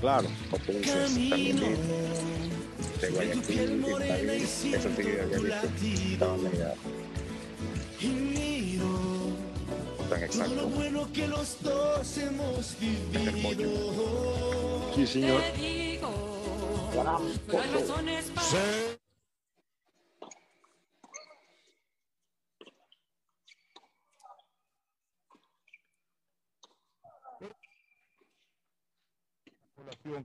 Claro, potencias también de Guayaquil, de París, eso sí que había visto, estaba media tan exacto. bueno que los dos hemos vivido. Sí, señor.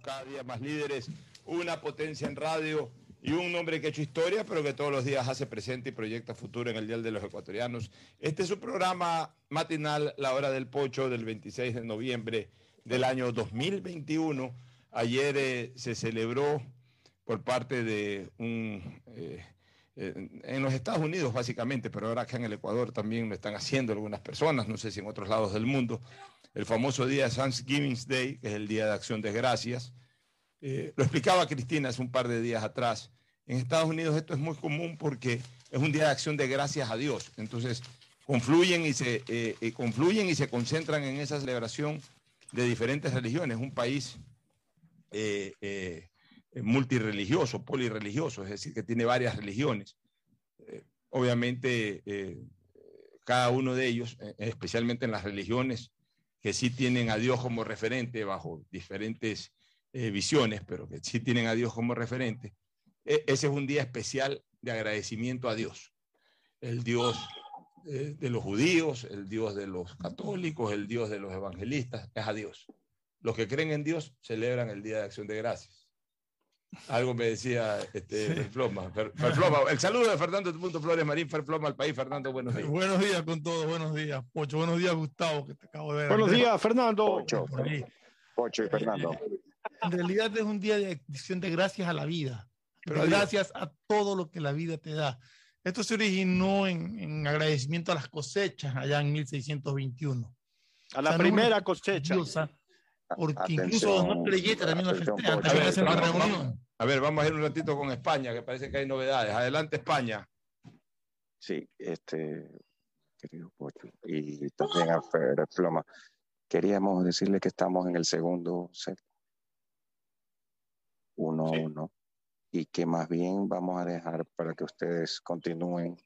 Cada día más líderes, una potencia en radio y un hombre que ha hecho historia, pero que todos los días hace presente y proyecta futuro en el Dial de los Ecuatorianos. Este es su programa matinal, La Hora del Pocho, del 26 de noviembre del año 2021. Ayer eh, se celebró por parte de un... Eh, eh, en los Estados Unidos básicamente, pero ahora acá en el Ecuador también lo están haciendo algunas personas, no sé si en otros lados del mundo, el famoso día de Thanksgiving Day, que es el Día de Acción de Gracias. Eh, lo explicaba Cristina hace un par de días atrás. En Estados Unidos esto es muy común porque es un día de acción de gracias a Dios. Entonces, confluyen y se, eh, confluyen y se concentran en esa celebración de diferentes religiones. Un país eh, multireligioso, polireligioso, es decir, que tiene varias religiones. obviamente, cada uno de ellos, especialmente en las religiones que sí tienen a Dios como referente bajo diferentes eh, visiones, pero que sí tienen a Dios como referente, e, ese es un día especial de agradecimiento a Dios. El Dios eh, de los judíos, el Dios de los católicos, el Dios de los evangelistas, es a Dios. Los que creen en Dios celebran el Día de Acción de Gracias. Algo me decía este, Ferfloma. El saludo de Fernando Punto Flores Marín, Ferfloma al país. Fernando, buenos días. Buenos días con todos, buenos días. Pocho, buenos días, Gustavo, que te acabo de ver. Buenos días, Fernando. Pocho, Pocho y Fernando. En realidad es un día de acción de gracias a la vida. Pero gracias a todo lo que la vida te da. Esto se originó en, agradecimiento a las cosechas allá en 1621. A la primera cosecha porque incluso no creyentes también lo festejan, también hacen una reunión. A ver, vamos a ir un ratito con España, que parece que hay novedades. Adelante, España. Sí, este, querido Pocho, y también a Fer Floma. Queríamos decirle que estamos en el segundo set. Uno uno. Y que más bien vamos a dejar para que ustedes continúen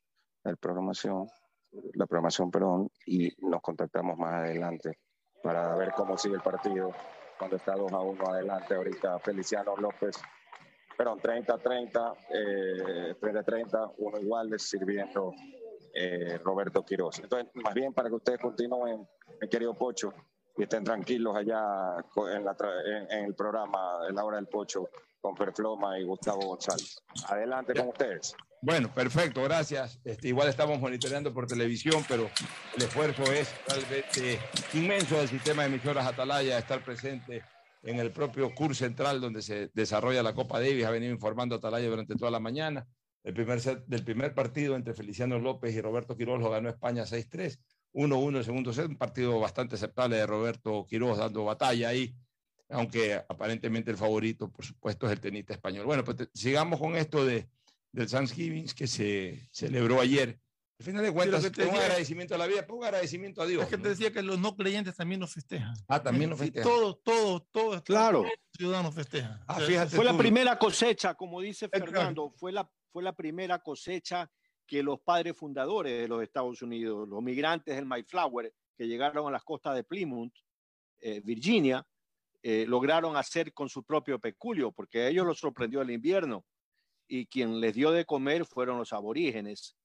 la programación, la programación, perdón, y nos contactamos más adelante para ver cómo sigue el partido cuando está 2 a 1 adelante ahorita Feliciano López. Perdón, 30-30, eh, 30-30, uno igual, sirviendo eh, Roberto Quiroz. Entonces, más bien para que ustedes continúen, mi querido Pocho, y estén tranquilos allá en, la, en, el programa la hora del Pocho con Perfloma y Gustavo González. Adelante con ustedes. Bueno, perfecto, gracias. Este, igual estamos monitoreando por televisión, pero el esfuerzo es realmente inmenso del sistema de emisoras Atalaya estar presente en el propio curso central donde se desarrolla la Copa Davis. Ha venido informando Atalaya durante toda la mañana. El primer set, del primer partido entre Feliciano López y Roberto Quiroz lo ganó España 6-3. 1-1 el segundo set, un partido bastante aceptable de Roberto Quiroz dando batalla ahí, aunque aparentemente el favorito, por supuesto, es el tenista español. Bueno, pues sigamos con esto de del Thanksgiving que se celebró ayer. Al final de cuentas, sí, un agradecimiento a la vida, un agradecimiento a Dios. Es que te decía que los no creyentes también nos festejan. Ah, también nos festejan. Todos, todos, todos. Claro. Todos los ciudadanos festejan. Ah, fue la primera cosecha, como dice Fernando, fue la, fue la primera cosecha que los padres fundadores de los Estados Unidos, los migrantes del Mayflower, que llegaron a las costas de Plymouth, eh, Virginia, eh, lograron hacer con su propio peculio, porque a ellos los sorprendió el invierno y quien les dio de comer fueron los aborígenes.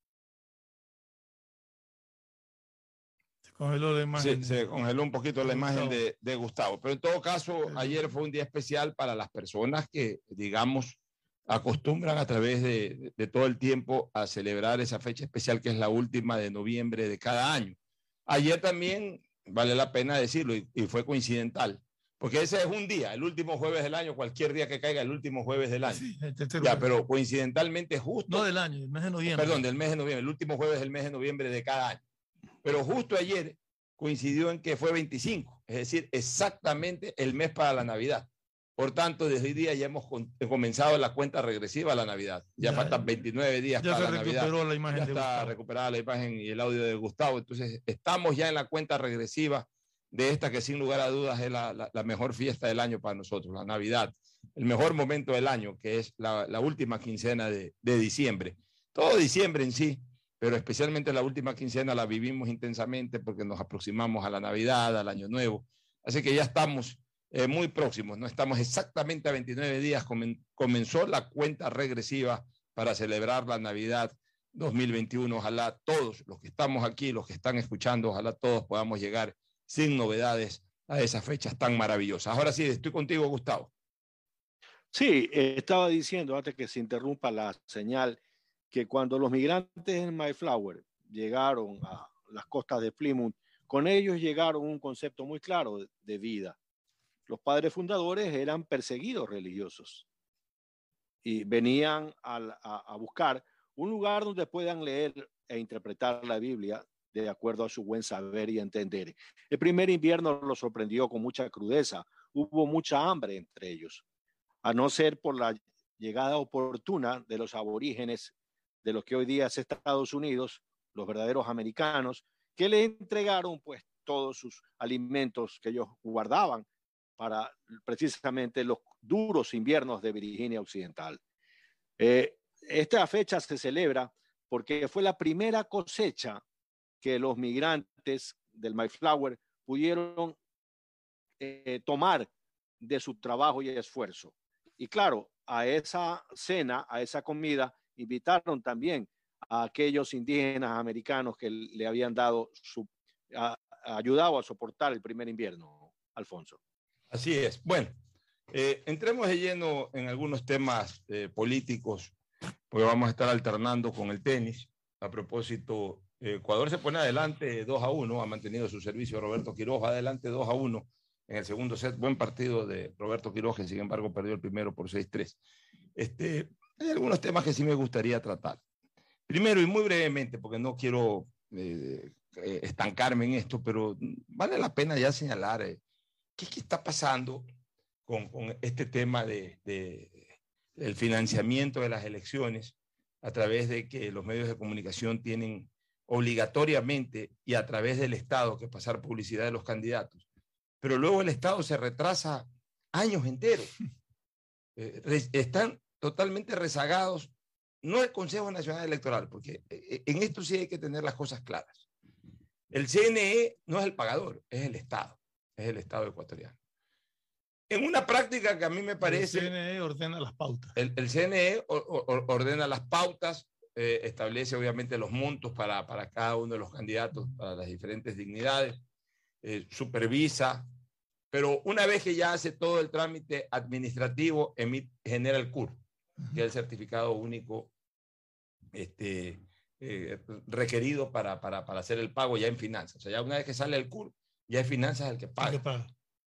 Se congeló la imagen. se congeló un poquito la imagen de, de, Gustavo. Pero en todo caso, ayer fue un día especial para las personas que, digamos, acostumbran a través de, de, todo el tiempo a celebrar esa fecha especial que es la última de noviembre de cada año. Ayer también, vale la pena decirlo, y, y fue coincidental, porque ese es un día, el último jueves del año, cualquier día que caiga, el último jueves del año. Sí, ya, pero coincidentalmente justo. No del año, del mes de noviembre. Perdón, del mes de noviembre, el último jueves del mes de noviembre de cada año. Pero justo ayer coincidió en que fue 25, es decir, exactamente el mes para la Navidad. Por tanto, desde hoy día ya hemos comenzado la cuenta regresiva a la Navidad. Ya, faltan 29 días ya para se la Navidad. recuperó la imagen ya de está Gustavo. recuperada la imagen y el audio de Gustavo. Entonces, estamos ya en la cuenta regresiva de esta que sin lugar a dudas es la, la- la mejor fiesta del año para nosotros, la Navidad. El mejor momento del año, que es la, la última quincena de, de diciembre. Todo diciembre en sí, pero especialmente la última quincena la vivimos intensamente porque nos aproximamos a la Navidad, al Año Nuevo. Así que ya estamos eh, muy próximos, no estamos exactamente a 29 días, comen- comenzó la cuenta regresiva para celebrar la Navidad 2021. Ojalá todos los que estamos aquí, los que están escuchando, ojalá todos podamos llegar sin novedades a esas fechas tan maravillosas. Ahora sí, estoy contigo, Gustavo. Sí, eh, estaba diciendo antes que se interrumpa la señal que cuando los migrantes en Mayflower llegaron a las costas de Plymouth, con ellos llegaron un concepto muy claro de, de vida. Los padres fundadores eran perseguidos religiosos y venían a, buscar un lugar donde puedan leer e interpretar la Biblia de acuerdo a su buen saber y entender. El primer invierno los sorprendió con mucha crudeza, hubo mucha hambre entre ellos a no ser por la llegada oportuna de los aborígenes de lo que hoy día es Estados Unidos, los verdaderos americanos, que le entregaron pues todos sus alimentos que ellos guardaban para precisamente los duros inviernos de Virginia Occidental. Eh, esta fecha se celebra porque fue la primera cosecha que los migrantes del Mayflower pudieron eh, tomar de su trabajo y esfuerzo. Y claro, a esa cena, a esa comida, invitaron también a aquellos indígenas americanos que le habían dado su, ayudado a soportar el primer invierno, Alfonso. Así es. Bueno, eh, entremos de lleno en algunos temas eh, políticos, porque vamos a estar alternando con el tenis. A propósito, eh, Ecuador se pone adelante 2 a 1, ha mantenido su servicio Roberto Quiroz, adelante 2 a 1 en el segundo set. Buen partido de Roberto Quiroz, sin embargo perdió el primero por 6-3. Este, hay algunos temas que sí me gustaría tratar. Primero, y muy brevemente, porque no quiero eh, eh, estancarme en esto, pero vale la pena ya señalar eh, qué está pasando con, con este tema de, de- del financiamiento de las elecciones a través de que los medios de comunicación tienen obligatoriamente y a través del Estado que pasar publicidad de los candidatos. Pero luego el Estado se retrasa años enteros. Eh, re- están totalmente rezagados, no el Consejo Nacional Electoral, porque eh, en esto sí hay que tener las cosas claras. El CNE no es el pagador, es el Estado, es el Estado ecuatoriano. En una práctica que a mí me parece... El CNE ordena las pautas. El, el CNE o- o- ordena las pautas, eh, establece obviamente los montos para, para cada uno de los candidatos, para las diferentes dignidades, eh, supervisa, pero una vez que ya hace todo el trámite administrativo, emite, genera el CUR, que es el certificado único este, eh, requerido para, para, para hacer el pago ya en finanzas. O sea, ya una vez que sale el CUR, ya es finanzas el que ¿Qué paga. paga?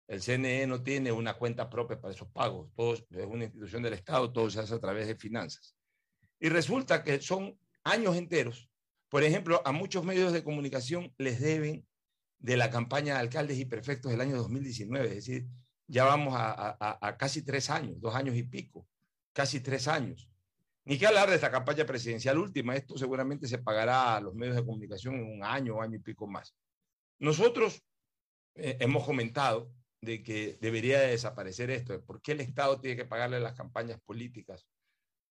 El CNE no tiene una cuenta propia para esos pagos. Todo es una institución del Estado, todo se hace a través de finanzas. Y resulta que son años enteros. Por ejemplo, a muchos medios de comunicación les deben de la campaña de alcaldes y prefectos del año 2019. Es decir, ya vamos a, a- a- a casi tres años, dos años y pico, casi tres años. Ni que hablar de esta campaña presidencial última. Esto seguramente se pagará a los medios de comunicación en un año, año y pico más. Nosotros eh, hemos comentado de que debería de desaparecer esto. ¿Por qué el Estado tiene que pagarle las campañas políticas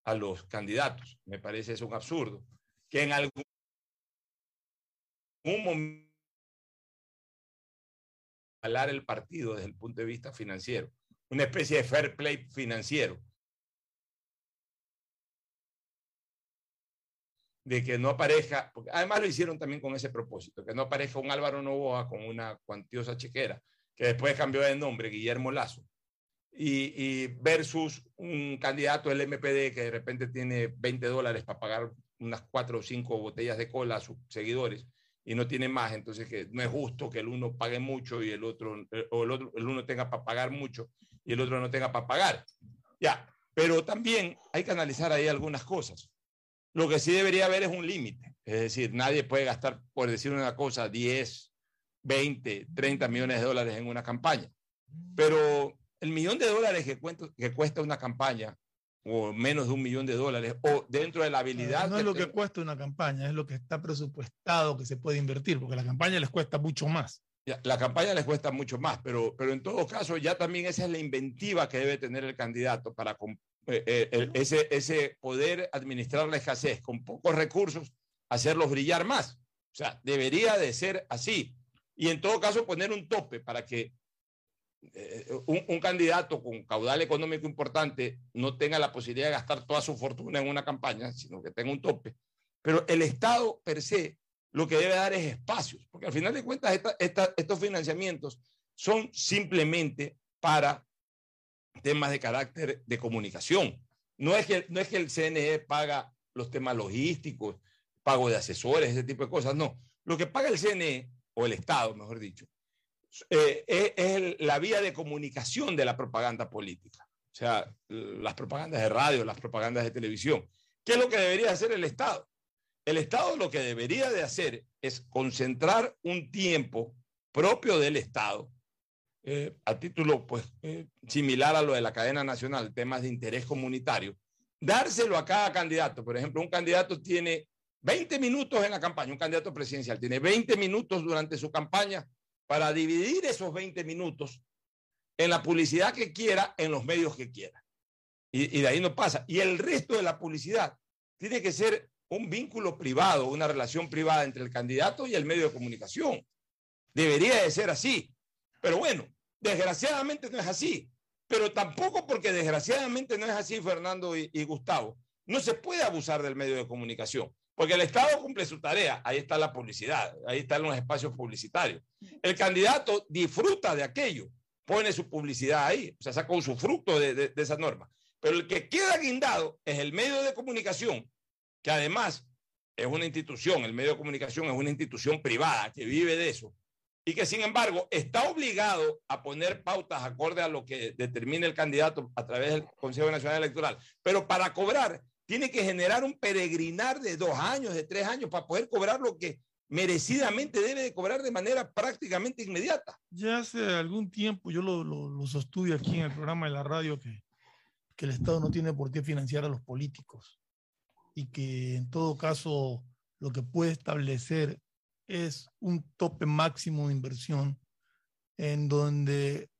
a los candidatos? Me parece es un absurdo. Que en algún momento el partido desde el punto de vista financiero, una especie de fair play financiero. De que no aparezca, porque además lo hicieron también con ese propósito, que no aparezca un Álvaro Novoa con una cuantiosa chequera, que después cambió de nombre, Guillermo Lazo, y, y versus un candidato del MPD que de repente tiene 20 dólares para pagar unas cuatro o cinco botellas de cola a sus seguidores y no tiene más, entonces que no es justo que el uno pague mucho y el otro, eh, o el otro, el uno tenga para pagar mucho y el otro no tenga para pagar. Ya, pero también hay que analizar ahí algunas cosas. Lo que sí debería haber es un límite, es decir, nadie puede gastar, por decir una cosa, 10, 20, 30 millones de dólares en una campaña. Pero el millón de dólares que, cuento- que cuesta una campaña, o menos de un millón de dólares, o dentro de la habilidad. No es lo que cuesta una campaña, es lo que está presupuestado que se puede invertir, porque la campaña les cuesta mucho más. Ya, La campaña les cuesta mucho más, pero, pero en todo caso ya también esa es la inventiva que debe tener el candidato para eh, eh, el- ese, ese poder administrar la escasez con pocos recursos, hacerlos brillar más. O sea, debería de ser así. Y en todo caso poner un tope para que eh, un, un candidato con caudal económico importante no tenga la posibilidad de gastar toda su fortuna en una campaña, sino que tenga un tope. Pero el Estado per se lo que debe dar es espacios, porque al final de cuentas esta- esta- estos financiamientos son simplemente para temas de carácter de comunicación. No es que, no es que el CNE paga los temas logísticos, pago de asesores, ese tipo de cosas, no. Lo que paga el CNE, o el Estado, mejor dicho, eh, es, la vía de comunicación de la propaganda política. O sea, las propagandas de radio, las propagandas de televisión. ¿Qué es lo que debería hacer el Estado? El Estado lo que debería de hacer es concentrar un tiempo propio del Estado, eh, a título pues, eh, similar a lo de la cadena nacional, temas de interés comunitario, dárselo a cada candidato. Por ejemplo, un candidato tiene 20 minutos en la campaña, un candidato presidencial tiene 20 minutos durante su campaña para dividir esos 20 minutos en la publicidad que quiera, en los medios que quiera. Y, y de ahí no pasa. Y el resto de la publicidad tiene que ser un vínculo privado, una relación privada entre el candidato y el medio de comunicación. Debería de ser así. Pero bueno, desgraciadamente no es así. Pero tampoco porque desgraciadamente no es así, Fernando y, Gustavo, no se puede abusar del medio de comunicación. Porque el Estado cumple su tarea, ahí está la publicidad, ahí están los espacios publicitarios. El candidato disfruta de aquello, pone su publicidad ahí, o sea, saca un fruto de, de, de esa norma. Pero el que queda guindado es el medio de comunicación, que además es una institución, el medio de comunicación es una institución privada que vive de eso, y que sin embargo está obligado a poner pautas acorde a lo que determine el candidato a través del Consejo Nacional Electoral. Pero para cobrar tiene que generar un peregrinar de dos años, de tres años, para poder cobrar lo que merecidamente debe de cobrar de manera prácticamente inmediata. Ya hace algún tiempo yo lo, sostuve aquí en el programa de la radio que el Estado no tiene por qué financiar a los políticos y que en todo caso lo que puede establecer es un tope máximo de inversión en donde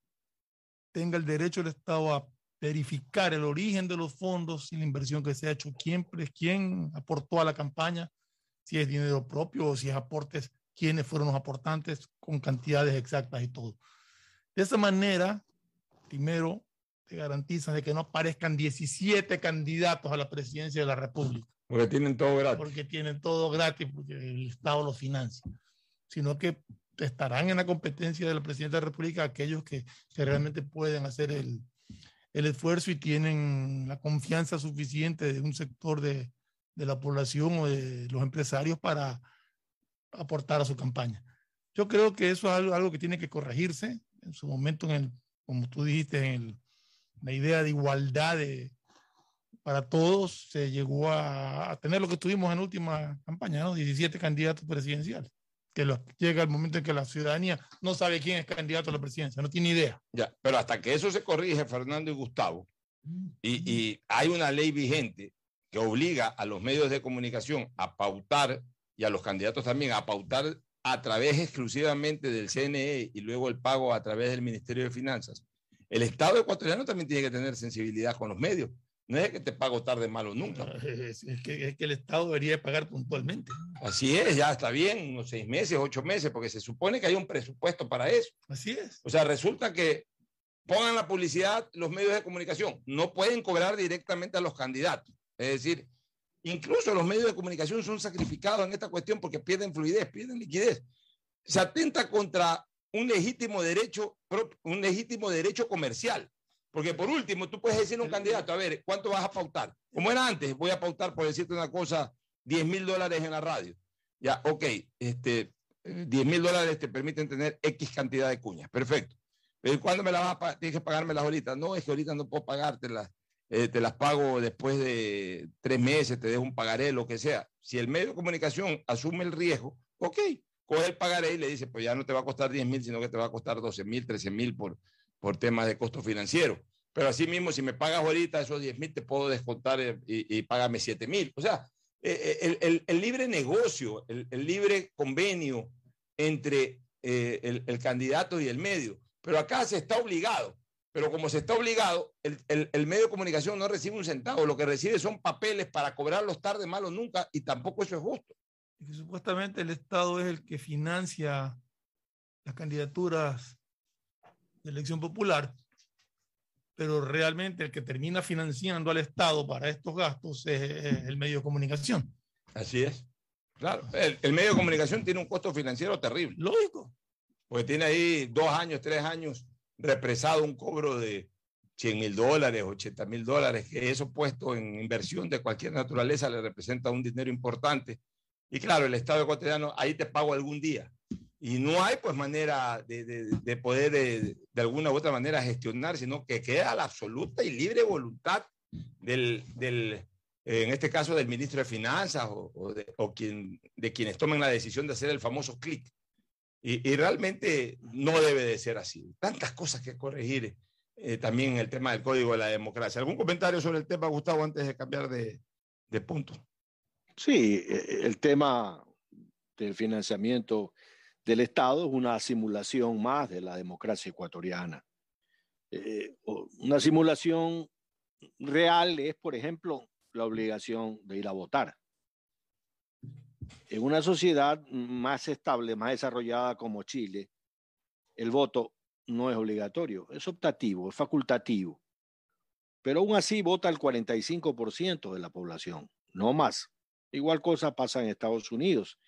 tenga el derecho el Estado a verificar el origen de los fondos y la inversión que se ha hecho, quién, quién aportó a la campaña, si es dinero propio o si es aportes, quiénes fueron los aportantes con cantidades exactas y todo. De esa manera, primero, te garantizan de que no aparezcan 17 candidatos a la presidencia de la República. Porque tienen todo gratis. Porque tienen todo gratis, porque el Estado los financia. Sino que estarán en la competencia de la presidenta de la República aquellos que, que realmente pueden hacer el, el esfuerzo y tienen la confianza suficiente de un sector de, de la población o de los empresarios para aportar a su campaña. Yo creo que eso es algo, algo que tiene que corregirse en su momento, en el, como tú dijiste, en el, la idea de igualdad de, para todos, se llegó a, a, tener lo que tuvimos en última campaña, ¿no? 17 candidatos presidenciales. Que los, llega el momento en que la ciudadanía no sabe quién es candidato a la presidencia, no tiene idea. Ya, pero hasta que eso se corrige, Fernando y Gustavo, y, y hay una ley vigente que obliga a los medios de comunicación a pautar y a los candidatos también a pautar a través exclusivamente del CNE y luego el pago a través del Ministerio de Finanzas. El Estado ecuatoriano también tiene que tener sensibilidad con los medios. No es que te pago tarde, malo nunca. Es, es, que, es que el Estado debería pagar puntualmente. Así es, ya está bien, unos seis meses, ocho meses, porque se supone que hay un presupuesto para eso. Así es. O sea, resulta que pongan la publicidad los medios de comunicación, no pueden cobrar directamente a los candidatos. Es decir, incluso los medios de comunicación son sacrificados en esta cuestión porque pierden fluidez, pierden liquidez. Se atenta contra un legítimo derecho, un legítimo derecho comercial. Porque por último, tú puedes decirle a un candidato, a ver, ¿cuánto vas a pautar? Como era antes, voy a pautar, por decirte una cosa, 10 mil dólares en la radio. Ya, ok, este, 10 mil dólares te permiten tener X cantidad de cuñas, perfecto. Pero ¿cuándo me las vas a pagar? Tienes que pagármelas ahorita. No, es que ahorita no puedo pagártelas. Eh, te las pago después de tres meses, te dejo un pagaré, lo que sea. Si el medio de comunicación asume el riesgo, ok, coge el pagaré y le dice, pues ya no te va a costar 10 mil, sino que te va a costar 12 mil, 13 mil por, por temas de costo financiero. Pero así mismo, si me pagas ahorita esos 10 mil, te puedo descontar eh, y, y págame 7 mil. O sea, eh, el, el, libre negocio, el, libre convenio entre eh, el, candidato y el medio. Pero acá se está obligado. Pero como se está obligado, el, medio de comunicación no recibe un centavo. Lo que recibe son papeles para cobrarlos tarde, malo nunca, y tampoco eso es justo. Supuestamente el Estado es el que financia las candidaturas de elección popular, pero realmente el que termina financiando al Estado para estos gastos es, es el medio de comunicación. Así es. Claro, el, el, medio de comunicación tiene un costo financiero terrible. Lógico. Porque tiene ahí dos años, tres años represado un cobro de 100 mil dólares, 80 mil dólares, que eso puesto en inversión de cualquier naturaleza le representa un dinero importante. Y claro, el Estado ecuatoriano, ahí te pago algún día. Y no hay pues manera de, de, de poder de, de, alguna u otra manera gestionar, sino que queda la absoluta y libre voluntad del, del en este caso del ministro de Finanzas o, o, o quien, de quienes tomen la decisión de hacer el famoso clic. Y, y, realmente no debe de ser así. Tantas cosas que corregir eh, también en el tema del código de la democracia. ¿Algún comentario sobre el tema, Gustavo, antes de cambiar de, de punto? Sí, e, el tema del financiamiento del Estado es una simulación más de la democracia ecuatoriana. Eh, una simulación real es, por ejemplo, la obligación de ir a votar. En una sociedad más estable, más desarrollada como Chile, el voto no es obligatorio, es optativo, es facultativo. Pero aún así vota el 45% de la población, no más. Igual cosa pasa en Estados Unidos.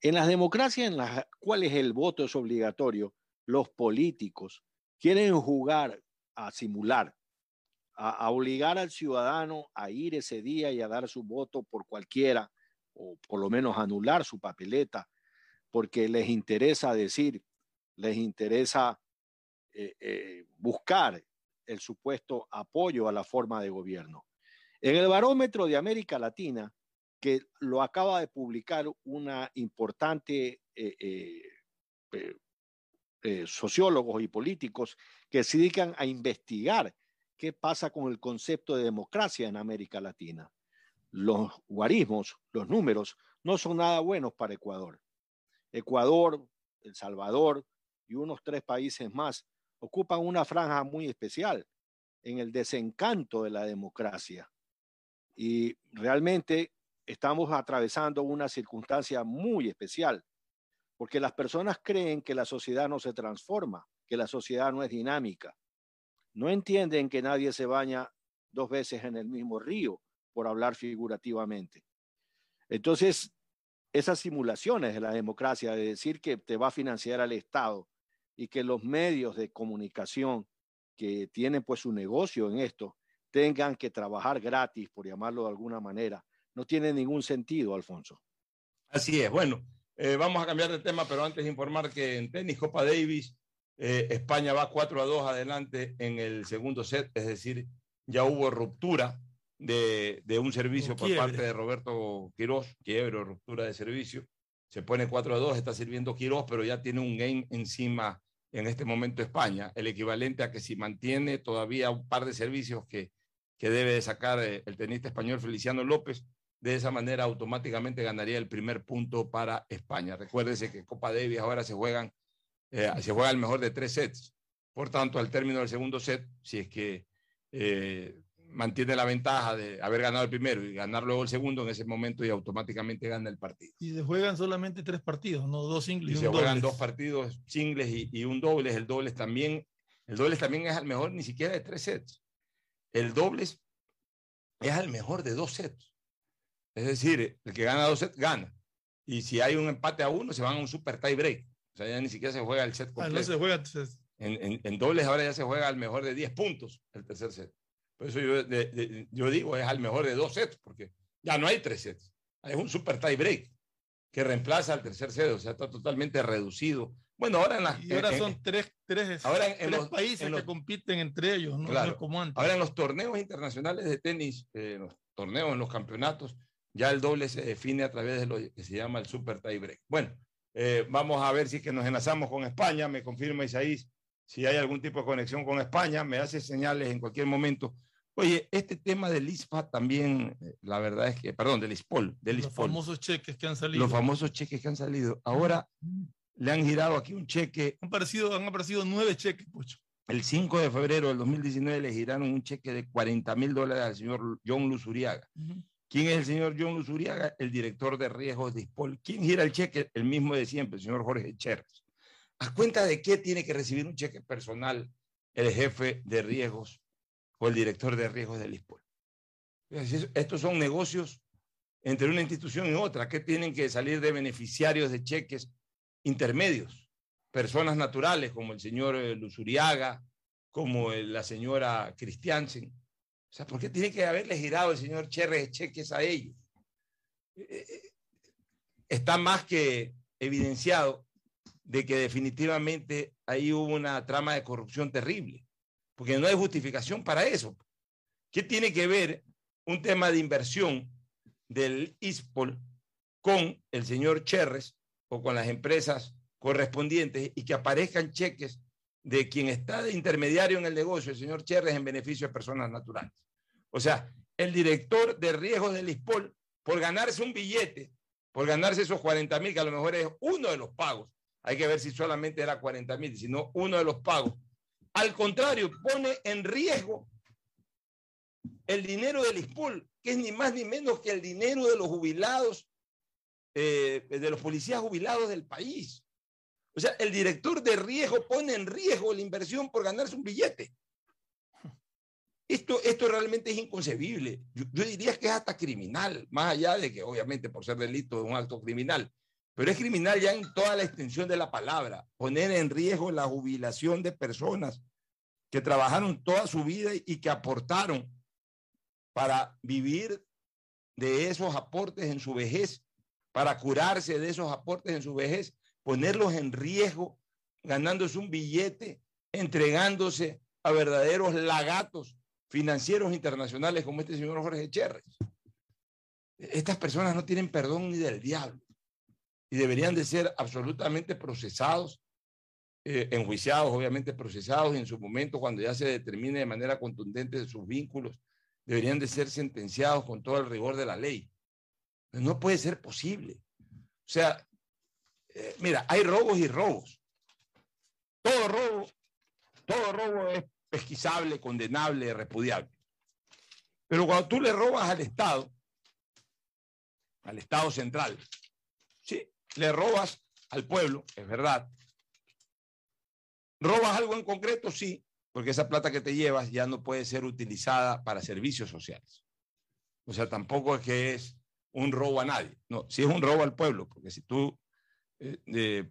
En las democracias en las cuales el voto es obligatorio, los políticos quieren jugar a simular, a, obligar al ciudadano a ir ese día y a dar su voto por cualquiera, o por lo menos anular su papeleta, porque les interesa decir, les interesa eh, eh, buscar el supuesto apoyo a la forma de gobierno. En el barómetro de América Latina, que lo acaba de publicar una importante eh, sociólogos y políticos que se dedican a investigar qué pasa con el concepto de democracia en América Latina. Los guarismos, los números, no son nada buenos para Ecuador. Ecuador, El Salvador y unos tres países más ocupan una franja muy especial en el desencanto de la democracia. Y realmente estamos atravesando una circunstancia muy especial, porque las personas creen que la sociedad no se transforma, que la sociedad no es dinámica, no entienden que nadie se baña dos veces en el mismo río, por hablar figurativamente. Entonces, esas simulaciones de la democracia, de decir que te va a financiar al Estado y que los medios de comunicación que tienen pues su negocio en esto tengan que trabajar gratis, por llamarlo de alguna manera, no tiene ningún sentido, Alfonso. Así es. Bueno, eh, vamos a cambiar de tema, pero antes de informar que en tenis Copa Davis eh, España va 4 a 2 adelante en el segundo set, es decir, ya hubo ruptura de, de un servicio por parte de Roberto Quirós, quiebre o ruptura de servicio. Se pone 4 a 2, está sirviendo Quirós, pero ya tiene un game encima en este momento España, el equivalente a que si mantiene todavía un par de servicios que, que debe de sacar eh, el tenista español Feliciano López, de esa manera automáticamente ganaría el primer punto para España. Recuérdese que Copa Davis ahora se juegan eh, se juega el mejor de tres sets. Por tanto, al término del segundo set, si es que eh, mantiene la ventaja de haber ganado el primero y ganar luego el segundo, en ese momento y automáticamente gana el partido. Y se juegan solamente tres partidos, no dos singles. Y, y se juegan dos partidos singles y, y, un dobles. El dobles también, el dobles también es al mejor ni siquiera de tres sets. El dobles es al mejor de dos sets. Es decir, el que gana dos sets gana. Y si hay un empate a uno, se van a un super tie break. O sea, ya ni siquiera se juega el set completo. Ah, no se juega. Entonces... En, en, en, dobles ahora ya se juega al mejor de 10 puntos el tercer set. Por eso yo, de, de, yo digo, es al mejor de dos sets, porque ya no hay tres sets. Hay un super tie break que reemplaza al tercer set, o sea, está totalmente reducido. Bueno, ahora en las. Y ahora en, son tres, tres, ahora en, tres los, países los, que compiten entre ellos, ¿no? Claro. no como antes. Ahora en los torneos internacionales de tenis, eh, los torneos, en los campeonatos, ya el doble se define a través de lo que se llama el super tie break. Bueno, eh, vamos a ver si es que nos enlazamos con España. Me confirma Isaís si hay algún tipo de conexión con España, me hace señales en cualquier momento. Oye, este tema del ISPA también, eh, la verdad es que, perdón, del ISPOL, del Los ISPOL, famosos cheques que han salido. los famosos cheques que han salido. Ahora le han girado aquí un cheque, Han aparecido, han aparecido nueve cheques, Pocho. el 5 de febrero del 2019 le giraron un cheque de 40 mil dólares al señor John Luzuriaga. ¿Quién es el señor John Luzuriaga? El director de riesgos de ISPOL. ¿Quién gira el cheque? El mismo de siempre, el señor Jorge Cherres. ¿A cuenta de qué tiene que recibir un cheque personal el jefe de riesgos o el director de riesgos del ISPOL? Estos son negocios entre una institución y otra. ¿Qué tienen que salir de beneficiarios de cheques intermedios? Personas naturales como el señor eh, Luzuriaga, como la señora Christiansen. Sea, ¿por qué tiene que haberle girado el señor Cherres cheques a ellos? Eh, eh, Está más que evidenciado de que definitivamente ahí hubo una trama de corrupción terrible, porque no hay justificación para eso. ¿Qué tiene que ver un tema de inversión del ISPOL con el señor Cherres o con las empresas correspondientes y que aparezcan cheques de quien está de intermediario en el negocio, el señor Cherres, en beneficio de personas naturales? O sea, el director de riesgos del ISPOL, por ganarse un billete, por ganarse esos 40 mil, que a lo mejor es uno de los pagos, hay que ver si solamente era 40 mil, sino uno de los pagos. Al contrario, pone en riesgo el dinero del ISPOL, que es ni más ni menos que el dinero de los jubilados, eh, de los policías jubilados del país. O sea, el director de riesgo pone en riesgo la inversión por ganarse un billete. Esto, esto realmente es inconcebible. Yo, yo diría que es hasta criminal, más allá de que obviamente por ser delito es un acto criminal, pero es criminal ya en toda la extensión de la palabra, poner en riesgo la jubilación de personas que trabajaron toda su vida y que aportaron para vivir de esos aportes en su vejez, para curarse de esos aportes en su vejez, ponerlos en riesgo, ganándose un billete, entregándose a verdaderos lagatos financieros internacionales como este señor Jorge Cherres. Estas personas no tienen perdón ni del diablo y deberían de ser absolutamente procesados, eh, enjuiciados, obviamente procesados y en su momento cuando ya se determine de manera contundente de sus vínculos, deberían de ser sentenciados con todo el rigor de la ley. No puede ser posible. O sea, eh, mira, hay robos y robos. Todo robo, todo robo es pesquisable, condenable, repudiable. Pero cuando tú le robas al Estado, al Estado central, sí, le robas al pueblo, es verdad. ¿Robas algo en concreto? Sí, porque esa plata que te llevas ya no puede ser utilizada para servicios sociales. O sea, tampoco es que es un robo a nadie. No, si es un robo al pueblo, porque si tú eh, eh,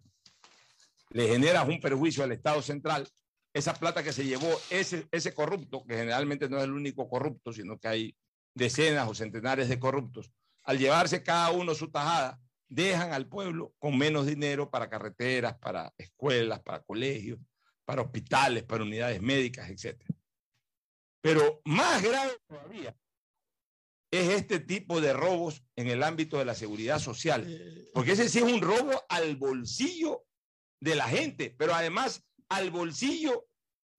le generas un perjuicio al Estado central, esa plata que se llevó ese, ese corrupto, que generalmente no es el único corrupto, sino que hay decenas o centenares de corruptos, al llevarse cada uno su tajada, dejan al pueblo con menos dinero para carreteras, para escuelas, para colegios, para hospitales, para unidades médicas, etc. Pero más grave todavía es este tipo de robos en el ámbito de la seguridad social, porque ese sí es un robo al bolsillo de la gente, pero además al bolsillo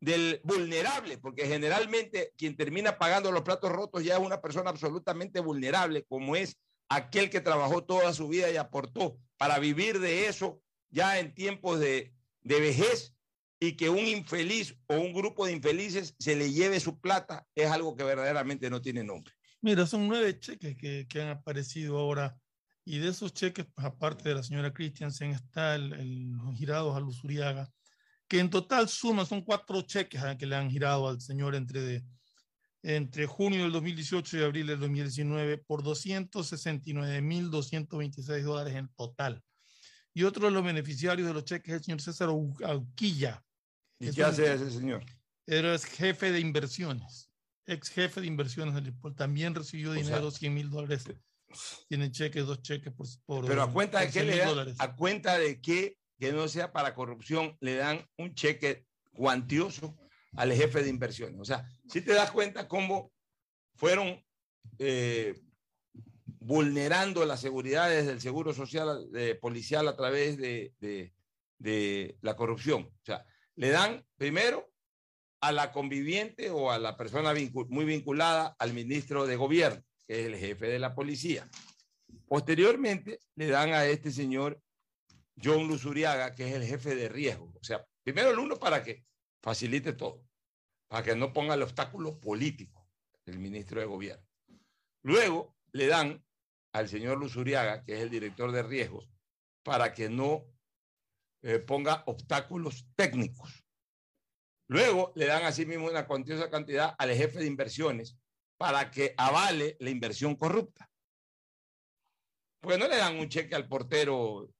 del vulnerable, porque generalmente quien termina pagando los platos rotos ya es una persona absolutamente vulnerable, como es aquel que trabajó toda su vida y aportó para vivir de eso ya en tiempos de, de vejez y que un infeliz o un grupo de infelices se le lleve su plata es algo que verdaderamente no tiene nombre. Mira, son nueve cheques que, que han aparecido ahora. Y de esos cheques, pues, aparte de la señora Christiansen, está el, los girados a Luzuriaga, que en total suma, son cuatro cheques ah, que le han girado al señor entre, de, entre junio del 2018 y abril del 2019 por 269.226 dólares en total. Y otro de los beneficiarios de los cheques es el señor César Au- Auquilla. ¿Y qué hace ese señor? Era ex jefe de inversiones, ex jefe de inversiones del. También recibió sea, dinero, 100 mil dólares. Tiene cheques, dos cheques por. por Pero a cuenta de qué 100 le dólares. a cuenta de que, que no sea para corrupción, le dan un cheque cuantioso al jefe de inversiones. O sea, si te das cuenta cómo fueron eh, vulnerando las seguridades del seguro social eh, policial a través de, de- de la corrupción. O sea, le dan primero a la conviviente o a la persona muy vinculada al ministro de gobierno, que es el jefe de la policía. Posteriormente le dan a este señor John Luzuriaga, que es el jefe de riesgo. O sea, primero el uno para que facilite todo, para que no ponga el obstáculo político del ministro de gobierno. Luego le dan al señor Luzuriaga, que es el director de riesgos, para que no eh, ponga obstáculos técnicos. Luego le dan asimismo una cuantiosa cantidad al jefe de inversiones para que avale la inversión corrupta. Porque no le dan un cheque al portero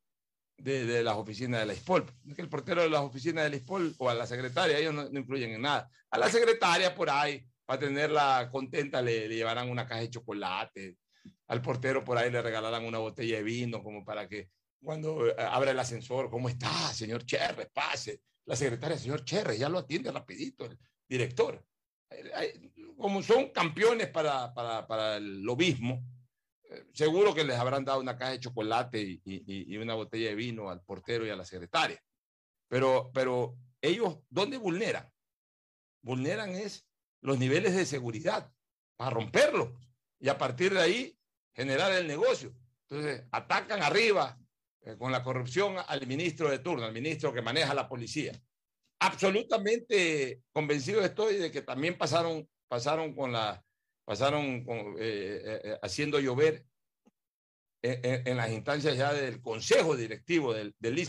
de, las oficinas de la ISPOL. el portero de las oficinas de la ISPOL o a la secretaria, ellos no, influyen en nada. A la secretaria por ahí, para tenerla contenta, le, llevarán una caja de chocolate. Al portero por ahí le regalarán una botella de vino, como para que cuando eh, abra el ascensor, ¿cómo está, señor Cherres? Pase. La secretaria, señor Cherres, ya lo atiende rapidito, el director. Como son campeones para, para, para el lobismo, seguro que les habrán dado una caja de chocolate y, una botella de vino al portero y a la secretaria. Pero, pero ellos, ¿dónde vulneran? Vulneran es los niveles de seguridad para romperlos y a partir de ahí generar el negocio. Entonces, atacan arriba eh, con la corrupción al ministro de turno, al ministro que maneja la policía. Absolutamente convencido estoy de que también pasaron, pasaron con la pasaron eh, eh, eh, haciendo llover en, las instancias ya del consejo directivo del, del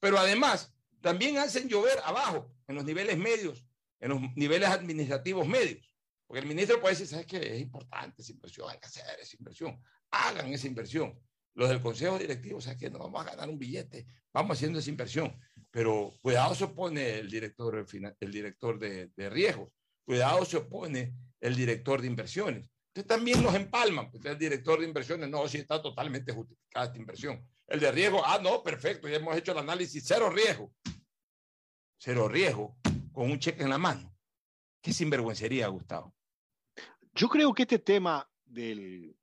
Pero además, también hacen llover abajo, en los niveles medios, en los niveles administrativos medios. Porque el ministro puede decir, ¿sabes qué? Es importante esa inversión, hay que hacer esa inversión. Hagan esa inversión. Los del consejo directivo, ¿sabes qué? No vamos a ganar un billete, vamos haciendo esa inversión. Pero cuidado se opone el director, el director de, de riesgos, cuidado se opone el director de inversiones. Entonces también los empalman. Pues, el director de inversiones, no, si está totalmente justificada esta inversión. El de riesgo, ah, no, perfecto, ya hemos hecho el análisis, cero riesgo. Cero riesgo, con un cheque en la mano. Qué sinvergüencería, Gustavo. Yo creo que este tema del,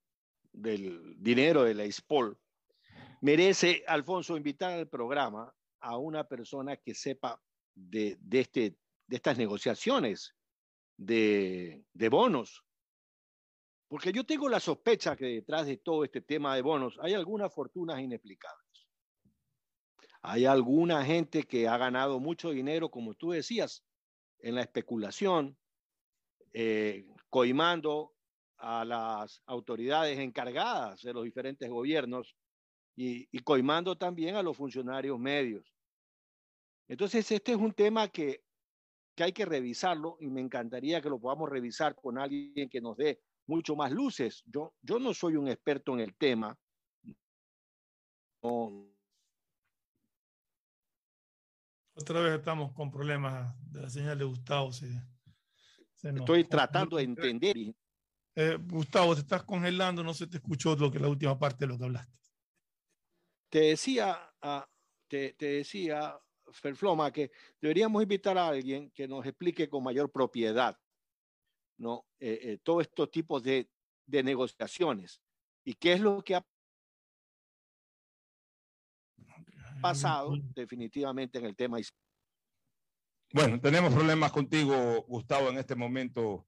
del dinero de la ISPOL merece, Alfonso, invitar al programa a una persona que sepa de, de, este, de estas negociaciones de, bonos. Porque yo tengo la sospecha que detrás de todo este tema de bonos hay algunas fortunas inexplicables. Hay alguna gente que ha ganado mucho dinero, como tú decías, en la especulación, eh, coimando a las autoridades encargadas de los diferentes gobiernos y, y, coimando también a los funcionarios medios. Entonces, este es un tema que que hay que revisarlo y me encantaría que lo podamos revisar con alguien que nos dé mucho más luces. Yo, yo no soy un experto en el tema. Otra vez estamos con problemas de la señal de Gustavo. Estoy tratando de entender. Eh, Gustavo, te estás congelando, no se te escuchó lo que la última parte de lo que hablaste. Te decía, ah, te, te decía, Ferfloma, que deberíamos invitar a alguien que nos explique con mayor propiedad ¿no? Eh, eh, todos estos tipos de, de, negociaciones y qué es lo que ha pasado definitivamente en el tema. Bueno, tenemos problemas contigo, Gustavo, en este momento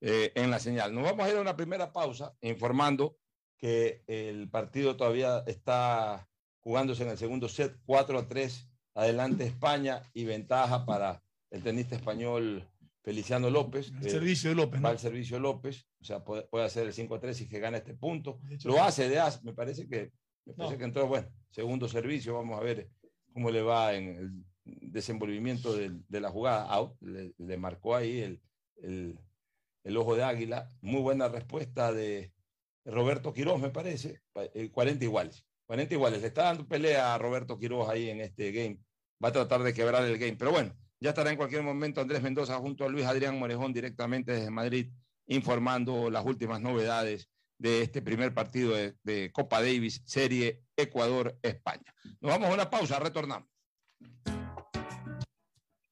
eh, en la señal. Nos vamos a ir a una primera pausa informando que el partido todavía está jugándose en el segundo set 4 a 3 adelante España y ventaja para el tenista español Feliciano López. El servicio de López. Va al servicio de López, o sea, puede, hacer el 5 a 3 y que gane este punto. Lo hace de as, me parece que, me parece que entonces, bueno, segundo servicio, vamos a ver cómo le va en el desenvolvimiento de, de la jugada. Out, le, marcó ahí el, el, el, ojo de águila. Muy buena respuesta de Roberto Quiroz, me parece. 40 iguales. 40 iguales. Le está dando pelea a Roberto Quiroz ahí en este game va a tratar de quebrar el game. Pero bueno, ya estará en cualquier momento Andrés Mendoza junto a Luis Adrián Morejón directamente desde Madrid informando las últimas novedades de este primer partido de, Copa Davis, Serie Ecuador-España. Nos vamos a una pausa, retornamos.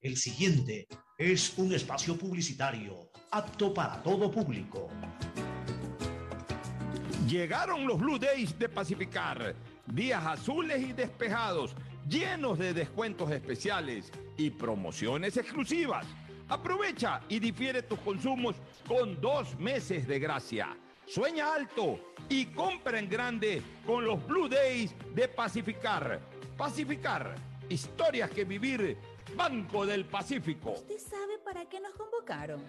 El siguiente es un espacio publicitario apto para todo público. Llegaron los Blue Days de Pacificar, días azules y despejados llenos de descuentos especiales y promociones exclusivas. Aprovecha y difiere tus consumos con dos meses de gracia. Sueña alto y compra en grande con los Blue Days de Pacificar. Pacificar, historias que vivir. Banco del Pacífico. ¿Usted sabe para qué nos convocaron?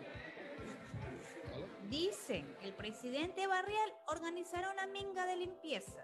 Dicen que el presidente Barrial organizará una minga de limpieza.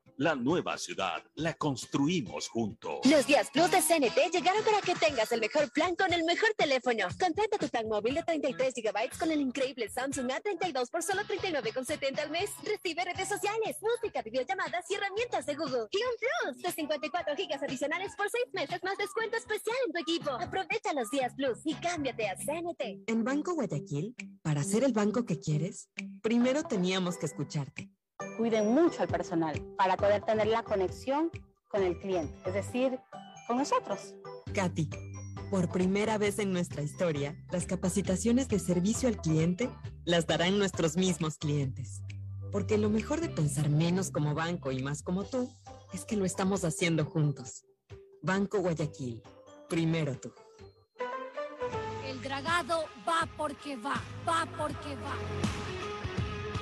La nueva ciudad la construimos juntos. Los días Plus de CNT llegaron para que tengas el mejor plan con el mejor teléfono. Contrata tu plan móvil de 33 GB con el increíble Samsung A32 por solo 39,70 al mes. Recibe redes sociales, música, videollamadas y herramientas de Google. Y un Plus de 54 GB adicionales por 6 meses más descuento especial en tu equipo. Aprovecha los días Plus y cámbiate a CNT. En Banco Guayaquil, para ser el banco que quieres, primero teníamos que escucharte cuiden mucho al personal para poder tener la conexión con el cliente, es decir, con nosotros. Katy, por primera vez en nuestra historia, las capacitaciones de servicio al cliente las darán nuestros mismos clientes. Porque lo mejor de pensar menos como banco y más como tú es que lo estamos haciendo juntos. Banco Guayaquil, primero tú. El dragado va porque va, va porque va.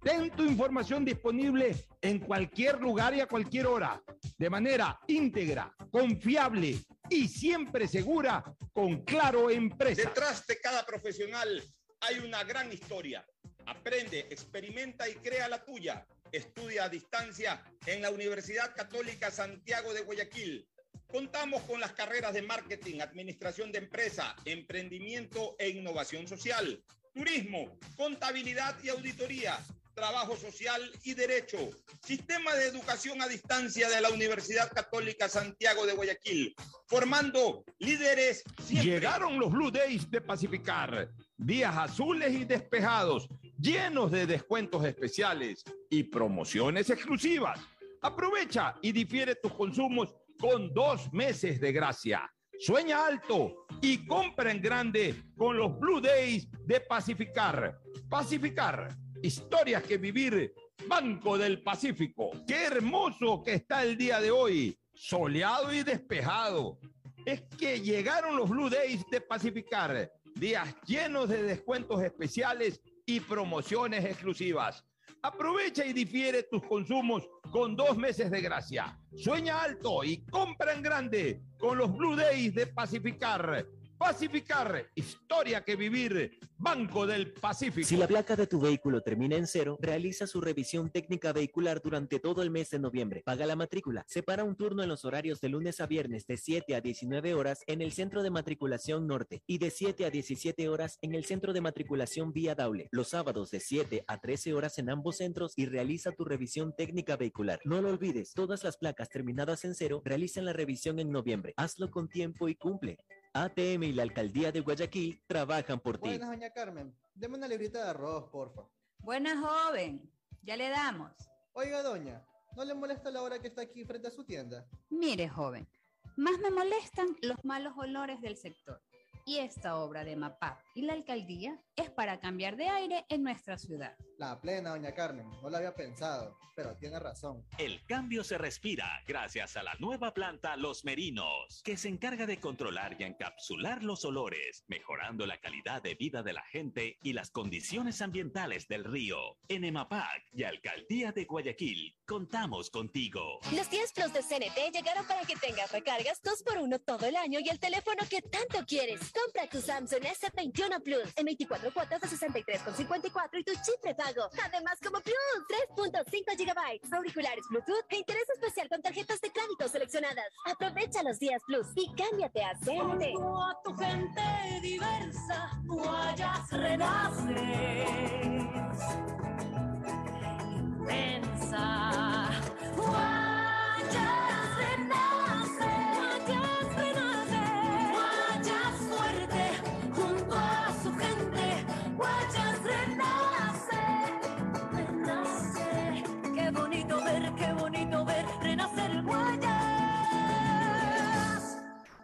Ten tu información disponible en cualquier lugar y a cualquier hora, de manera íntegra, confiable y siempre segura con Claro Empresa. Detrás de cada profesional hay una gran historia. Aprende, experimenta y crea la tuya. Estudia a distancia en la Universidad Católica Santiago de Guayaquil. Contamos con las carreras de marketing, administración de empresa, emprendimiento e innovación social, turismo, contabilidad y auditoría Trabajo Social y Derecho. Sistema de Educación a Distancia de la Universidad Católica Santiago de Guayaquil. Formando líderes. Llegaron los Blue Days de Pacificar. Días azules y despejados, llenos de descuentos especiales y promociones exclusivas. Aprovecha y difiere tus consumos con dos meses de gracia. Sueña alto y compra en grande con los Blue Days de Pacificar. Pacificar historias que vivir. Banco del Pacífico. Qué hermoso que está el día de hoy. Soleado y despejado. Es que llegaron los Blue Days de Pacificar. Días llenos de descuentos especiales y promociones exclusivas. Aprovecha y difiere tus consumos con dos meses de gracia. Sueña alto y compra en grande con los Blue Days de Pacificar. Pacificar, historia que vivir. Banco del Pacífico. Si la placa de tu vehículo termina en cero, realiza su revisión técnica vehicular durante todo el mes de noviembre. Paga la matrícula. Separa un turno en los horarios de lunes a viernes de 7 a 19 horas en el centro de matriculación norte y de 7 a 17 horas en el centro de matriculación vía Daule. Los sábados de 7 a 13 horas en ambos centros y realiza tu revisión técnica vehicular. No lo olvides, todas las placas terminadas en cero realizan la revisión en noviembre. Hazlo con tiempo y cumple. ATM y la Alcaldía de Guayaquil trabajan por ti. Buenas, doña Carmen. Deme una librita de arroz, porfa. Buenas, joven. Ya le damos. Oiga, doña, ¿no le molesta la hora que está aquí frente a su tienda? Mire, joven, más me molestan los malos olores del sector. Y esta obra de MAPAC y la alcaldía es para cambiar de aire en nuestra ciudad. La plena, doña Carmen. No la había pensado, pero tiene razón. El cambio se respira gracias a la nueva planta Los Merinos, que se encarga de controlar y encapsular los olores, mejorando la calidad de vida de la gente y las condiciones ambientales del río. En EMAPAC y Alcaldía de Guayaquil, contamos contigo. Los 10 Plus de CNT llegaron para que tengas recargas 2 por 1 todo el año y el teléfono que tanto quieres. Compra tu Samsung S21 Plus en 24 cuotas de 63,54 y tu chip prepago. Además, como Plus, 3.5 GB, auriculares Bluetooth e interés especial con tarjetas de crédito seleccionadas. Aprovecha los días Plus y cámbiate a. Junto a tu gente diversa, Guayas renaces.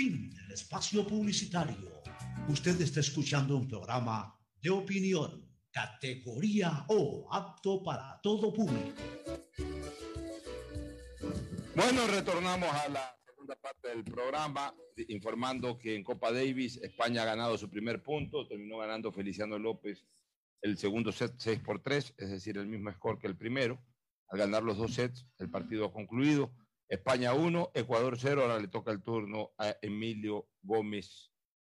Fin del espacio publicitario. Usted está escuchando un programa de opinión, categoría O, apto para todo público. Bueno, retornamos a la segunda parte del programa, informando que en Copa Davis España ha ganado su primer punto, terminó ganando Feliciano López el segundo set 6 por 3, es decir, el mismo score que el primero. Al ganar los dos sets, el partido ha concluido. España 1, Ecuador 0, ahora le toca el turno a Emilio Gómez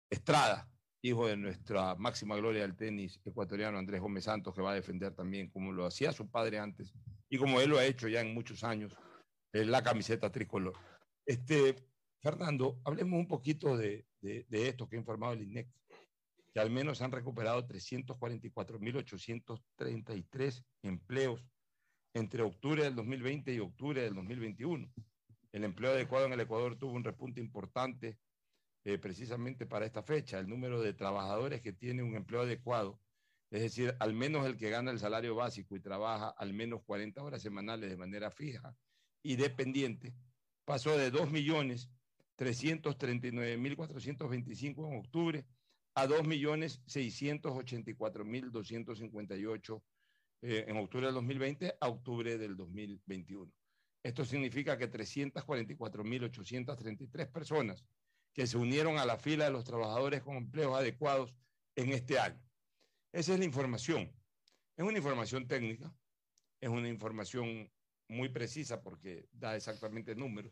Estrada, hijo de nuestra máxima gloria del tenis ecuatoriano Andrés Gómez Santos, que va a defender también como lo hacía su padre antes y como él lo ha hecho ya en muchos años, eh, la camiseta tricolor. Este, Fernando, hablemos un poquito de, de, de esto que ha informado el INEC, que al menos han recuperado 344.833 empleos entre octubre del 2020 y octubre del 2021. El empleo adecuado en el Ecuador tuvo un repunte importante eh, precisamente para esta fecha. El número de trabajadores que tiene un empleo adecuado, es decir, al menos el que gana el salario básico y trabaja al menos 40 horas semanales de manera fija y dependiente, pasó de 2.339.425 en octubre a 2.684.258 eh, en octubre del 2020 a octubre del 2021. Esto significa que 344.833 personas que se unieron a la fila de los trabajadores con empleos adecuados en este año. Esa es la información. Es una información técnica, es una información muy precisa porque da exactamente números.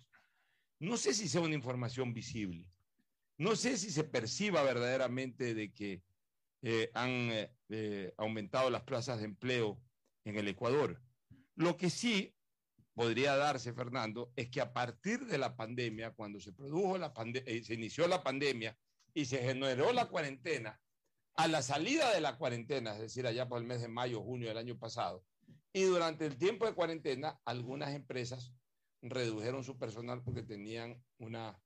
No sé si sea una información visible. No sé si se perciba verdaderamente de que eh, han eh, eh, aumentado las plazas de empleo en el Ecuador. Lo que sí podría darse, Fernando, es que a partir de la pandemia, cuando se produjo la pandemia, se inició la pandemia y se generó la cuarentena, a la salida de la cuarentena, es decir, allá por el mes de mayo, junio del año pasado, y durante el tiempo de cuarentena, algunas empresas redujeron su personal porque tenían una,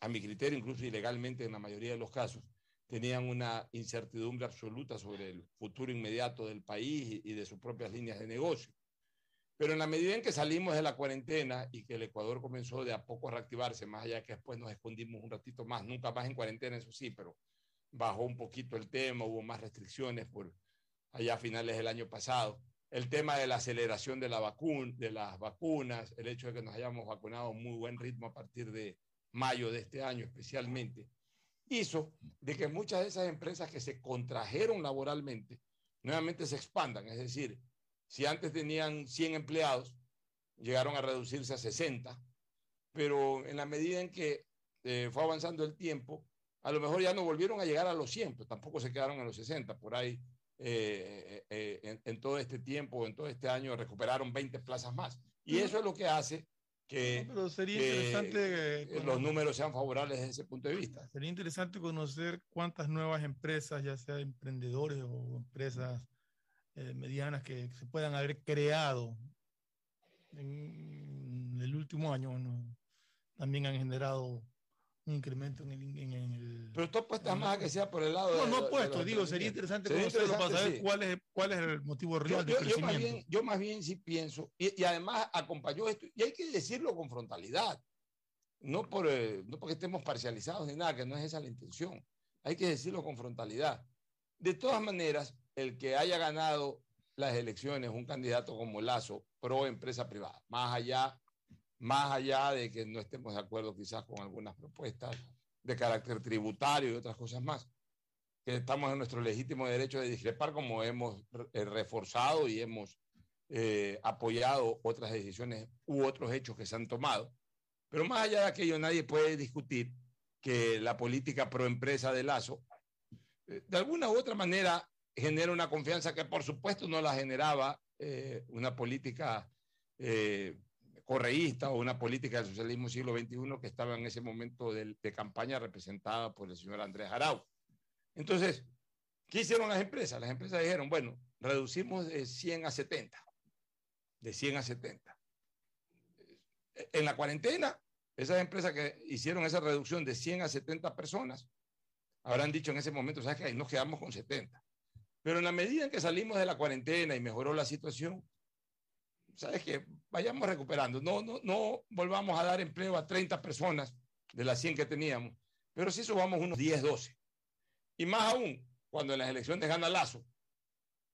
a mi criterio, incluso ilegalmente en la mayoría de los casos, tenían una incertidumbre absoluta sobre el futuro inmediato del país y, de sus propias líneas de negocio. Pero en la medida en que salimos de la cuarentena y que el Ecuador comenzó de a poco a reactivarse, más allá que después nos escondimos un ratito más, nunca más en cuarentena, eso sí, pero bajó un poquito el tema, hubo más restricciones por allá a finales del año pasado. El tema de la aceleración de, la vacuna, de las vacunas, el hecho de que nos hayamos vacunado a muy buen ritmo a partir de mayo de este año especialmente, hizo de que muchas de esas empresas que se contrajeron laboralmente nuevamente se expandan. Es decir, si antes tenían 100 empleados, llegaron a reducirse a 60, pero en la medida en que eh, fue avanzando el tiempo, a lo mejor ya no volvieron a llegar a los 100, pero tampoco se quedaron en los 60. Por ahí, eh, eh, en, en, todo este tiempo, en todo este año, recuperaron 20 plazas más. Y eso es lo que hace que, pero sería interesante los números sean favorables desde ese punto de vista. Sería interesante conocer cuántas nuevas empresas, ya sea emprendedores o empresas eh, medianas que se puedan haber creado en el último año, ¿no? también han generado un incremento en el... En el Pero tú apuestas más a que sea por el lado no, de... No, no apuesto, digo, sería interesante sería conocerlo interesante, para saber sí. cuál, es, cuál es el motivo real yo, de crecimiento. Yo más, bien, yo más bien sí pienso, y, y, además acompañó esto, y hay que decirlo con frontalidad, no, por, eh, no porque estemos parcializados ni nada, que no es esa la intención, hay que decirlo con frontalidad. De todas maneras, el que haya ganado las elecciones un candidato como Lazo, pro empresa privada, más allá más allá de que no estemos de acuerdo quizás con algunas propuestas de carácter tributario y otras cosas más, que estamos en nuestro legítimo derecho de discrepar como hemos eh, reforzado y hemos eh, apoyado otras decisiones u otros hechos que se han tomado. Pero más allá de aquello, nadie puede discutir que la política pro empresa de Lazo, eh, de alguna u otra manera, genera una confianza que por supuesto no la generaba una política correísta o una política del socialismo siglo XXI que estaba en ese momento de, campaña representada por el señor Andrés Arau. Entonces, ¿qué hicieron las empresas? Las empresas dijeron, bueno, reducimos de 100 a 70, de 100 a 70. En la cuarentena, esas empresas que hicieron esa reducción de 100 a 70 personas, habrán dicho en ese momento, ¿sabes qué? Nos quedamos con 70. Pero en la medida en que salimos de la cuarentena y mejoró la situación, ¿sabes qué? Vayamos recuperando. No, no, no volvamos a dar empleo a 30 personas de las 100 que teníamos, pero sí subamos unos 10, 12. Y más aún, cuando en las elecciones gana Lazo,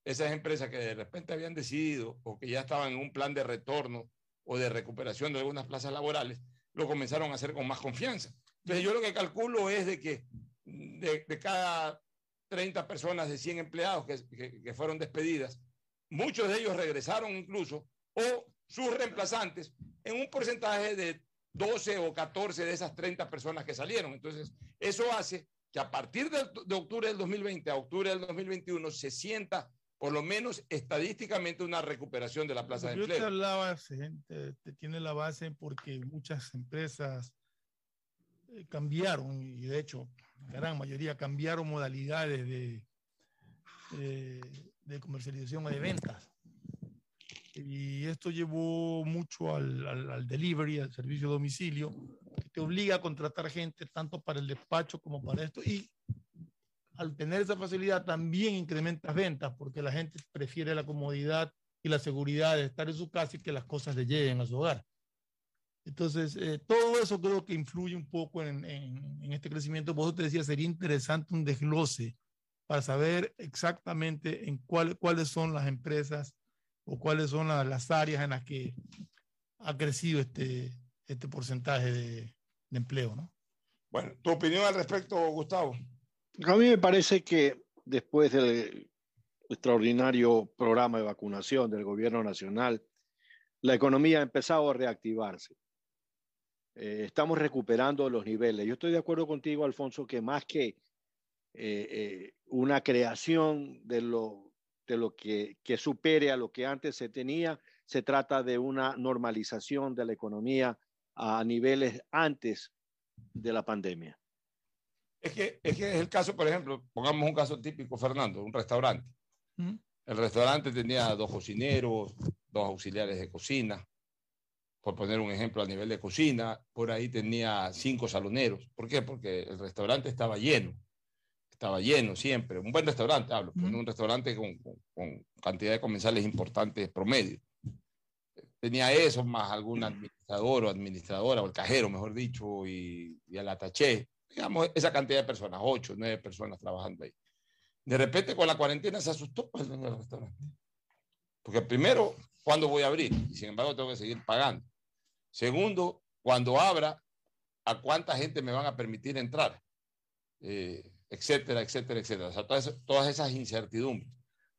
esas empresas que de repente habían decidido o que ya estaban en un plan de retorno o de recuperación de algunas plazas laborales, lo comenzaron a hacer con más confianza. Entonces yo lo que calculo es de que de, de cada 30 personas de 100 empleados que, que, que fueron despedidas, muchos de ellos regresaron incluso o sus reemplazantes en un porcentaje de 12 o 14 de esas 30 personas que salieron. Entonces, eso hace que a partir de, de octubre del 2020 a octubre del 2021 se sienta por lo menos estadísticamente una recuperación de la plaza de empleo. Yo te hablaba, te tiene la base porque muchas empresas eh, cambiaron y de hecho la gran mayoría cambiaron modalidades de, de, de comercialización o de ventas y esto llevó mucho al, al, al, delivery, al servicio de domicilio, que te obliga a contratar gente tanto para el despacho como para esto. Y al tener esa facilidad también incrementas ventas porque la gente prefiere la comodidad y la seguridad de estar en su casa y que las cosas le lleguen a su hogar. Entonces, eh, todo eso creo que influye un poco en, en, en este crecimiento. Vos te decía, sería interesante un desglose para saber exactamente en cuál, cuáles son las empresas o cuáles son las, las, áreas en las que ha crecido este, este porcentaje de, de, empleo, ¿no? Bueno, tu opinión al respecto, Gustavo. A mí me parece que después del extraordinario programa de vacunación del gobierno nacional, la economía ha empezado a reactivarse. eh, estamos recuperando los niveles. Yo estoy de acuerdo contigo, Alfonso, que más que eh, eh, una creación de lo, de lo que, que supere a lo que antes se tenía, se trata de una normalización de la economía a niveles antes de la pandemia. Es que, es que es el caso, por ejemplo, pongamos un caso típico, Fernando, un restaurante. El restaurante tenía dos cocineros, dos auxiliares de cocina, por poner un ejemplo a nivel de cocina, por ahí tenía cinco saloneros. ¿Por qué? Porque el restaurante estaba lleno, estaba lleno siempre. Un buen restaurante, hablo, pues, un restaurante con, con, con, cantidad de comensales importantes promedio. Tenía eso, más algún administrador o administradora, o el cajero, mejor dicho, y, y el ataché. Digamos, esa cantidad de personas, ocho, nueve personas trabajando ahí. De repente con la cuarentena se asustó pues, el dueño del restaurante. Porque primero, ¿cuándo voy a abrir? Y sin embargo tengo que seguir pagando. Segundo, cuando abra, ¿a cuánta gente me van a permitir entrar? Eh, etcétera, etcétera, etcétera. O sea, todas, todas esas incertidumbres.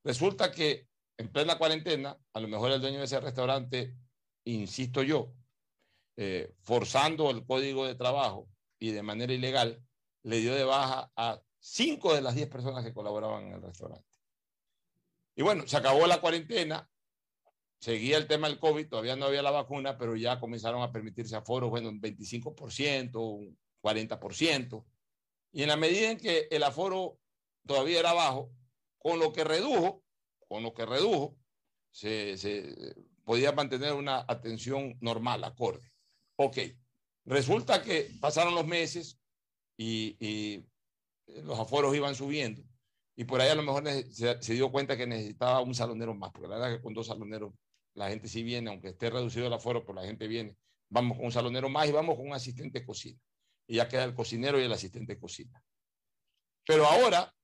Resulta que en plena cuarentena, a lo mejor el dueño de ese restaurante, insisto yo, eh, forzando el código de trabajo y de manera ilegal, le dio de baja a cinco de las diez personas que colaboraban en el restaurante. Y bueno, se acabó la cuarentena, seguía el tema del COVID, todavía no había la vacuna, pero ya comenzaron a permitirse aforos, bueno, un 25%, un 40%. Y en la medida en que el aforo todavía era bajo, con lo que redujo, con lo que redujo, se, podía mantener una atención normal, acorde. Ok, resulta que pasaron los meses y, los aforos iban subiendo y por ahí a lo mejor se, se, dio cuenta que necesitaba un salonero más, porque la verdad es que con dos saloneros la gente sí viene, aunque esté reducido el aforo, pues la gente viene. Vamos con un salonero más y vamos con un asistente de cocina. Y ya queda el cocinero y el asistente de cocina. Pero ahora,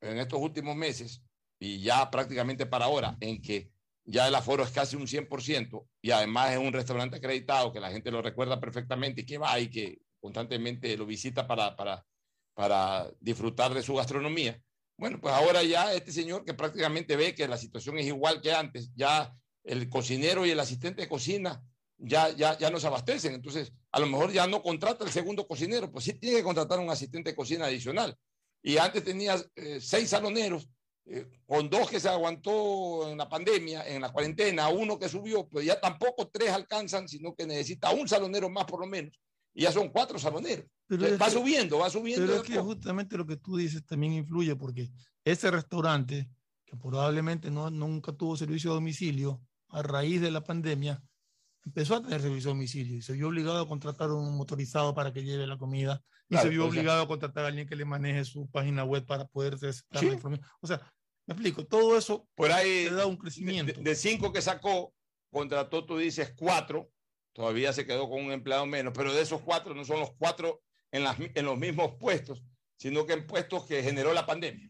en estos últimos meses, y ya prácticamente para ahora, en que ya el aforo es casi un 100% y además es un restaurante acreditado que la gente lo recuerda perfectamente y que va y que constantemente lo visita para, para, para disfrutar de su gastronomía. Bueno, pues ahora ya este señor que prácticamente ve que la situación es igual que antes, ya el cocinero y el asistente de cocina ya, ya, ya no se abastecen. Entonces, a lo mejor ya no contrata el segundo cocinero, pues sí tiene que contratar un asistente de cocina adicional. Y antes tenía eh, seis saloneros, eh, con dos que se aguantó en la pandemia, en la cuarentena, uno que subió, pues ya tampoco tres alcanzan, sino que necesita un salonero más por lo menos. Y ya son cuatro saloneros. Pero va que, subiendo, va subiendo. Pero es que justamente lo que tú dices también influye, porque ese restaurante, que probablemente no, nunca tuvo servicio a domicilio, a raíz de la pandemia, empezó a tener servicio a domicilio y se vio obligado a contratar un motorizado para que lleve la comida y claro, se vio obligado sea, a contratar a alguien que le maneje su página web para poder ¿sí? la información. O sea, me explico, todo eso por ahí te da un crecimiento. De, de, cinco que sacó, contrató, tú dices, cuatro, todavía se quedó con un empleado menos, pero de esos cuatro no son los cuatro en, las, en los mismos puestos, sino que en puestos que generó la pandemia,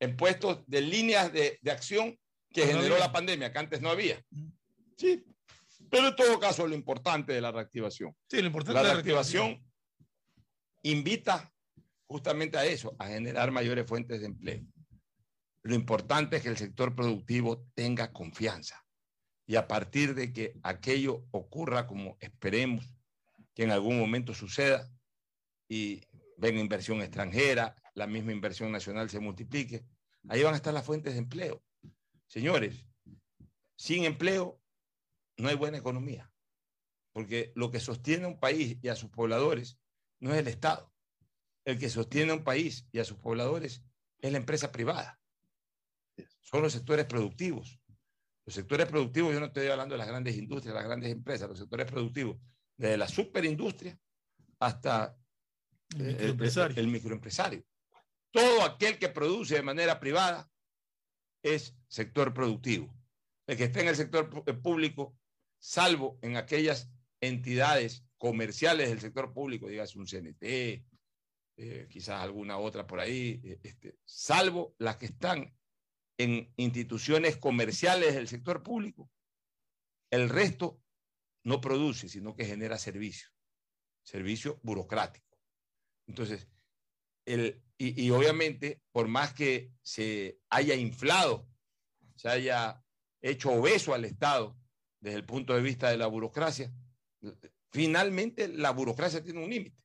en puestos de líneas de, de acción que no generó había. la pandemia, que antes no había. Sí, pero en todo caso lo importante de la reactivación. Sí, lo importante la, la reactivación, reactivación invita justamente a eso, a generar mayores fuentes de empleo. Lo importante es que el sector productivo tenga confianza y a partir de que aquello ocurra como esperemos que en algún momento suceda y venga inversión extranjera, la misma inversión nacional se multiplique, ahí van a estar las fuentes de empleo. Señores, sin empleo no hay buena economía, porque lo que sostiene a un país y a sus pobladores no es el Estado. El que sostiene a un país y a sus pobladores es la empresa privada. Son los sectores productivos. Los sectores productivos, yo no estoy hablando de las grandes industrias, las grandes empresas, los sectores productivos, desde la superindustria hasta el microempresario. El, el, microempresario. Todo aquel que produce de manera privada es sector productivo. El que esté en el sector público, salvo en aquellas entidades comerciales del sector público, digas un CNT, eh, quizás alguna otra por ahí, eh, este, salvo las que están en instituciones comerciales del sector público, el resto no produce, sino que genera servicio, servicio burocrático. Entonces, el, y, y, obviamente, por más que se haya inflado, se haya hecho obeso al Estado desde el punto de vista de la burocracia, finalmente la burocracia tiene un límite.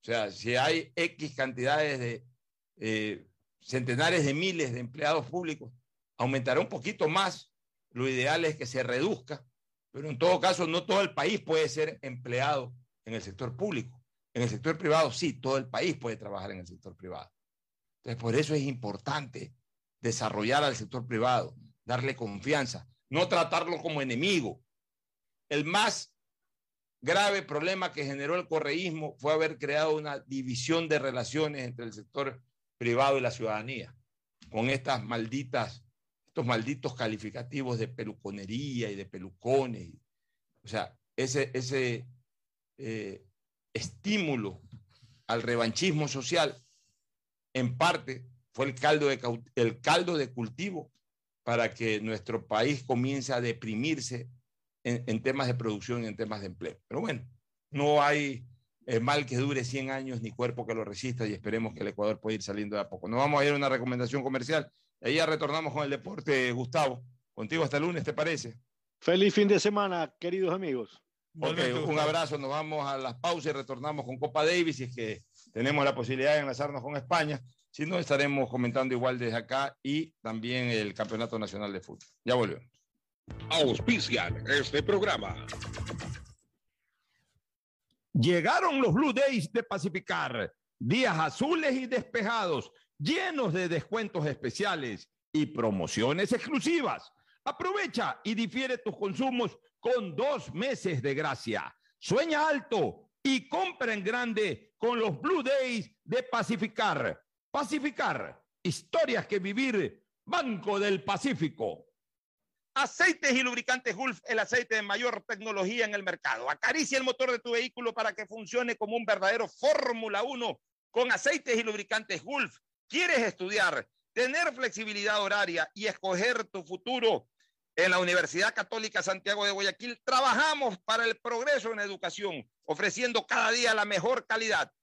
O sea, si hay X cantidades de eh, centenares de miles de empleados públicos, aumentará un poquito más. Lo ideal es que se reduzca, pero en todo caso no todo el país puede ser empleado en el sector público. En el sector privado sí, todo el país puede trabajar en el sector privado. Entonces, por eso es importante desarrollar al sector privado, darle confianza, no tratarlo como enemigo. El más grave problema que generó el correísmo fue haber creado una división de relaciones entre el sector privado y la ciudadanía, con estas malditas, estos malditos calificativos de peluconería y de pelucones. O sea, ese, ese eh, estímulo al revanchismo social, en parte, fue el caldo, de, el caldo de cultivo para que nuestro país comience a deprimirse en, temas de producción y en temas de empleo. Pero bueno, no hay eh, mal que dure 100 años ni cuerpo que lo resista y esperemos que el Ecuador pueda ir saliendo de a poco. Nos vamos a ir a una recomendación comercial. Ahí ya retornamos con el deporte, Gustavo. Contigo hasta el lunes, ¿te parece? Feliz fin de semana, queridos amigos. un abrazo, nos vamos a las pausas y retornamos con Copa Davis y es que tenemos la posibilidad de enlazarnos con España. Si no, estaremos comentando igual desde acá y también el Campeonato Nacional de Fútbol. Ya volvemos. Auspician este programa. Llegaron los Blue Days de Pacificar, días azules y despejados, llenos de descuentos especiales y promociones exclusivas. Aprovecha y difiere tus consumos con dos meses de gracia. Sueña alto y compra en grande con los Blue Days de Pacificar. Pacificar, historias que vivir, Banco del Pacífico. Aceites y lubricantes Gulf, el aceite de mayor tecnología en el mercado. Acaricia el motor de tu vehículo para que funcione como un verdadero Fórmula 1 con aceites y lubricantes Gulf. ¿Quieres estudiar, tener flexibilidad horaria y escoger tu futuro? En la Universidad Católica Santiago de Guayaquil trabajamos para el progreso en educación, ofreciendo cada día la mejor calidad.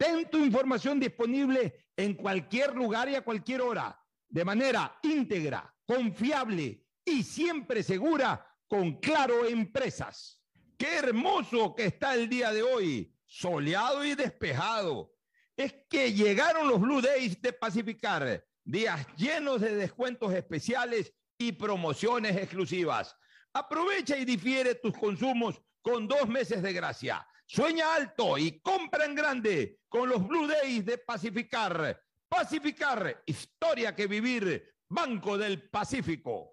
Ten tu información disponible en cualquier lugar y a cualquier hora, de manera íntegra, confiable y siempre segura con Claro Empresas. Qué hermoso que está el día de hoy soleado y despejado. Es que llegaron los Blue Days de Pacificar, días llenos de descuentos especiales y promociones exclusivas. Aprovecha y difiere tus consumos con dos meses de gracia. Sueña alto y compra en grande con los Blue Days de Pacificar. Pacificar, historia que vivir, Banco del Pacífico.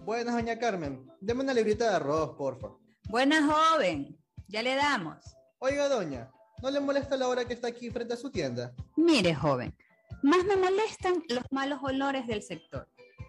Buenas, doña Carmen. Deme una librita de arroz, porfa. Buenas, joven. Ya le damos. Oiga, doña, ¿no le molesta la hora que está aquí frente a su tienda? Mire, joven, más me molestan los malos olores del sector.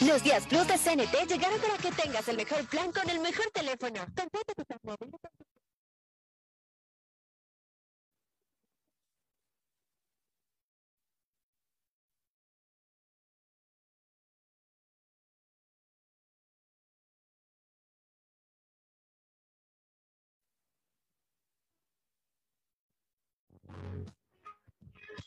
Los días Plus de CNT llegaron para que tengas el mejor plan con el mejor teléfono. Tu móvil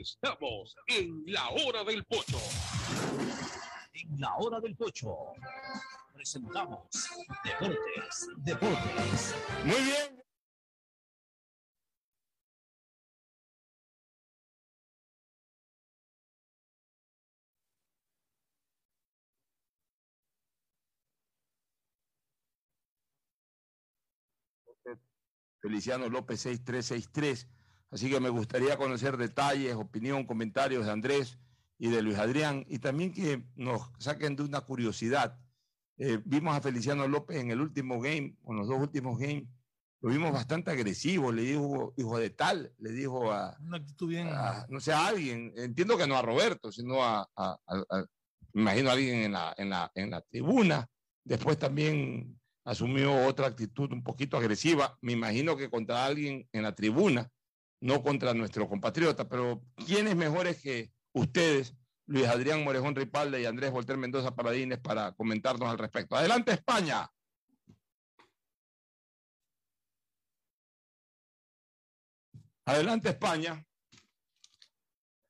Estamos en la hora del pocho. En la hora del pocho presentamos Deportes, Deportes. Muy bien. Feliciano López 6363. Así que me gustaría conocer detalles, opinión, comentarios de Andrés y de Luis Adrián y también que nos saquen de una curiosidad. Eh, vimos a Feliciano López en el último game, o en los dos últimos games, lo vimos bastante agresivo, le dijo hijo de tal, le dijo a, Una actitud bien. a, no sé, a alguien, entiendo que no a Roberto, sino a, a- a- a- me imagino a alguien en la, en, la, en la tribuna. Después también asumió otra actitud un poquito agresiva, me imagino que contra alguien en la tribuna, no contra nuestro compatriota, pero ¿quiénes mejores que ustedes, Luis Adrián Morejón Ripalda y Andrés Volter Mendoza Paradines, para comentarnos al respecto? Adelante, España. Adelante, España.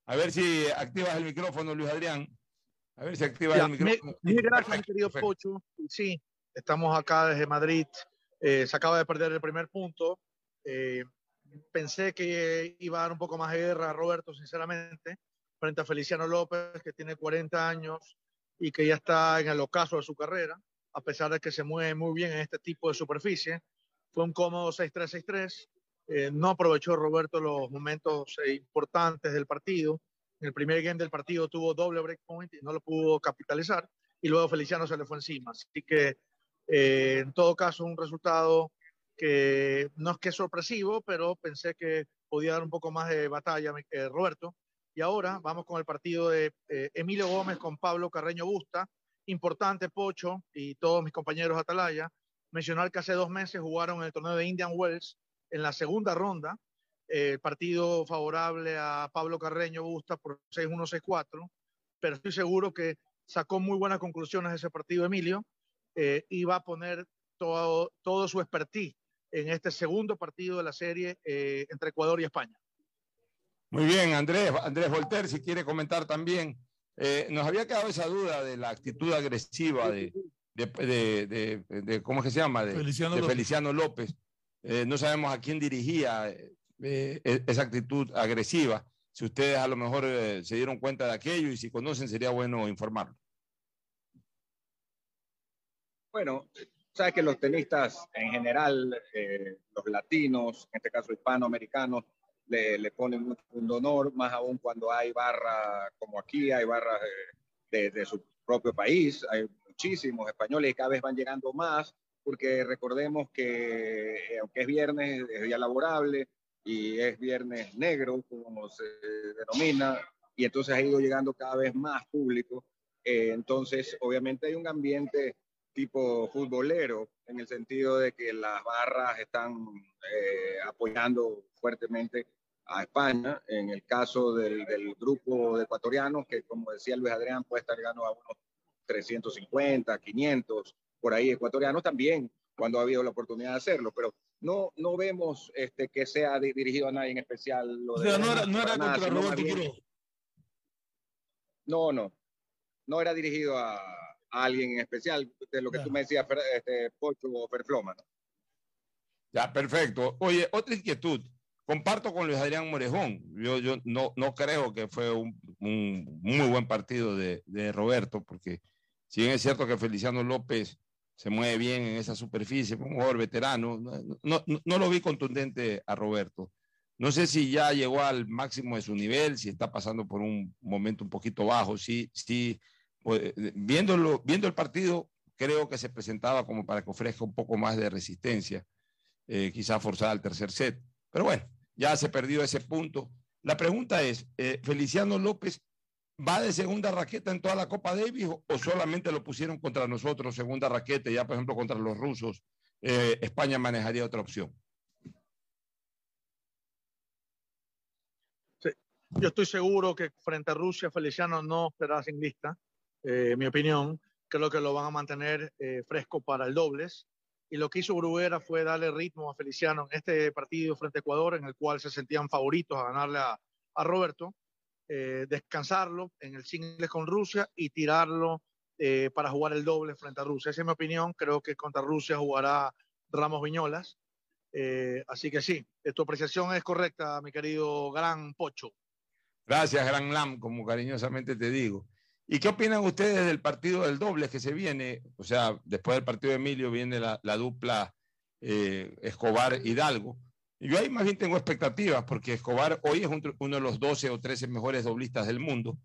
A ver si activas el micrófono, Luis Adrián. A ver si activas Ya, el micrófono. gracias, mi Perfecto, querido perfecto. Pocho. Sí, estamos acá desde Madrid. Eh, se acaba de perder el primer punto. Eh, pensé que iba a dar un poco más de guerra a Roberto, sinceramente, frente a Feliciano López, que tiene 40 años y que ya está en el ocaso de su carrera, a pesar de que se mueve muy bien en este tipo de superficie. Fue un cómodo 6-3-6-3. Eh, no aprovechó Roberto los momentos eh, importantes del partido. En el primer game del partido tuvo doble breakpoint y no lo pudo capitalizar. Y luego Feliciano se le fue encima. Así que, eh, en todo caso, un resultado que no es que es sorpresivo, pero pensé que podía dar un poco más de batalla eh, Roberto. Y ahora vamos con el partido de eh, Emilio Gómez con Pablo Carreño Busta. Importante, Pocho y todos mis compañeros Atalaya. Mencionar que hace dos meses jugaron en el torneo de Indian Wells en la segunda ronda. eh, el partido favorable a Pablo Carreño Busta por 6-1-6-4. Pero estoy seguro que sacó muy buenas conclusiones de ese partido Emilio eh, y va a poner todo, todo su expertise en este segundo partido de la serie eh, entre Ecuador y España. Muy bien, Andrés, Andrés Volter, si quiere comentar también. Eh, nos había quedado esa duda de la actitud agresiva de, de, de- de- de- ¿cómo es que se llama? De Feliciano de López. Feliciano López. Eh, no sabemos a quién dirigía eh, esa actitud agresiva. Si ustedes a lo mejor eh, se dieron cuenta de aquello y si conocen, sería bueno informarlo. Bueno, sabes que los tenistas en general, eh, los latinos, en este caso hispanoamericanos, le, le ponen punto honor, más aún cuando hay barra como aquí, hay barras de su propio país, hay muchísimos españoles y cada vez van llegando más, porque recordemos que eh, aunque es viernes, es día laborable y es viernes negro, como se denomina, y entonces ha ido llegando cada vez más público. Eh, entonces, obviamente hay un ambiente tipo futbolero, en el sentido de que las barras están eh, apoyando fuertemente a España. En el caso del, del grupo de ecuatorianos, que como decía Luis Adrián, puede estar llegando a unos 350, 500, por ahí ecuatorianos también, cuando ha habido la oportunidad de hacerlo, pero no, no vemos este, que sea di- dirigido a nadie en especial. Lo O de sea, no era, no era nada, contra Roberto Quiroga. no, no. No era dirigido a, a alguien en especial, de lo que tú me decías, este, Pocho o Ferfloma. ¿no? Ya, perfecto. Oye, otra inquietud. Comparto con Luis Adrián Morejón. Yo, yo no, no creo que fue un, un muy buen partido de, de Roberto, porque si bien es cierto que Feliciano López se mueve bien en esa superficie, un jugador veterano, no, no, no- lo vi contundente a Roberto. No sé si ya llegó al máximo de su nivel, si está pasando por un momento un poquito bajo. Sí, sí, viéndolo, viendo el partido, creo que se presentaba como para que ofrezca un poco más de resistencia eh, quizá forzada al tercer set. Pero bueno, ya se perdió ese punto. La pregunta es, eh, Feliciano López ¿Va de segunda raqueta en toda la Copa Davis o, o solamente lo pusieron contra nosotros, segunda raqueta, ya por ejemplo contra los rusos? eh, España manejaría otra opción. Yo estoy seguro que frente a Rusia, Feliciano no será sin lista, eh, mi opinión. Creo que lo van a mantener eh, fresco para el dobles. Y lo que hizo Bruguera fue darle ritmo a Feliciano en este partido frente a Ecuador, en el cual se sentían favoritos a ganarle a, Roberto, eh, descansarlo en el single con Rusia y tirarlo para jugar el doble frente a Rusia. Esa es mi opinión. Creo que contra Rusia jugará Ramos Viñolas. Así que sí, tu apreciación es correcta, mi querido Gran Pocho. Gracias, Gran Lam, como cariñosamente te digo. ¿Y qué opinan ustedes del partido del doble que se viene? O sea, después del partido de Emilio viene la, la dupla eh, Escobar-Hidalgo. Yo ahí más bien tengo expectativas porque Escobar hoy es un, uno de los 12 o 13 mejores doblistas del mundo.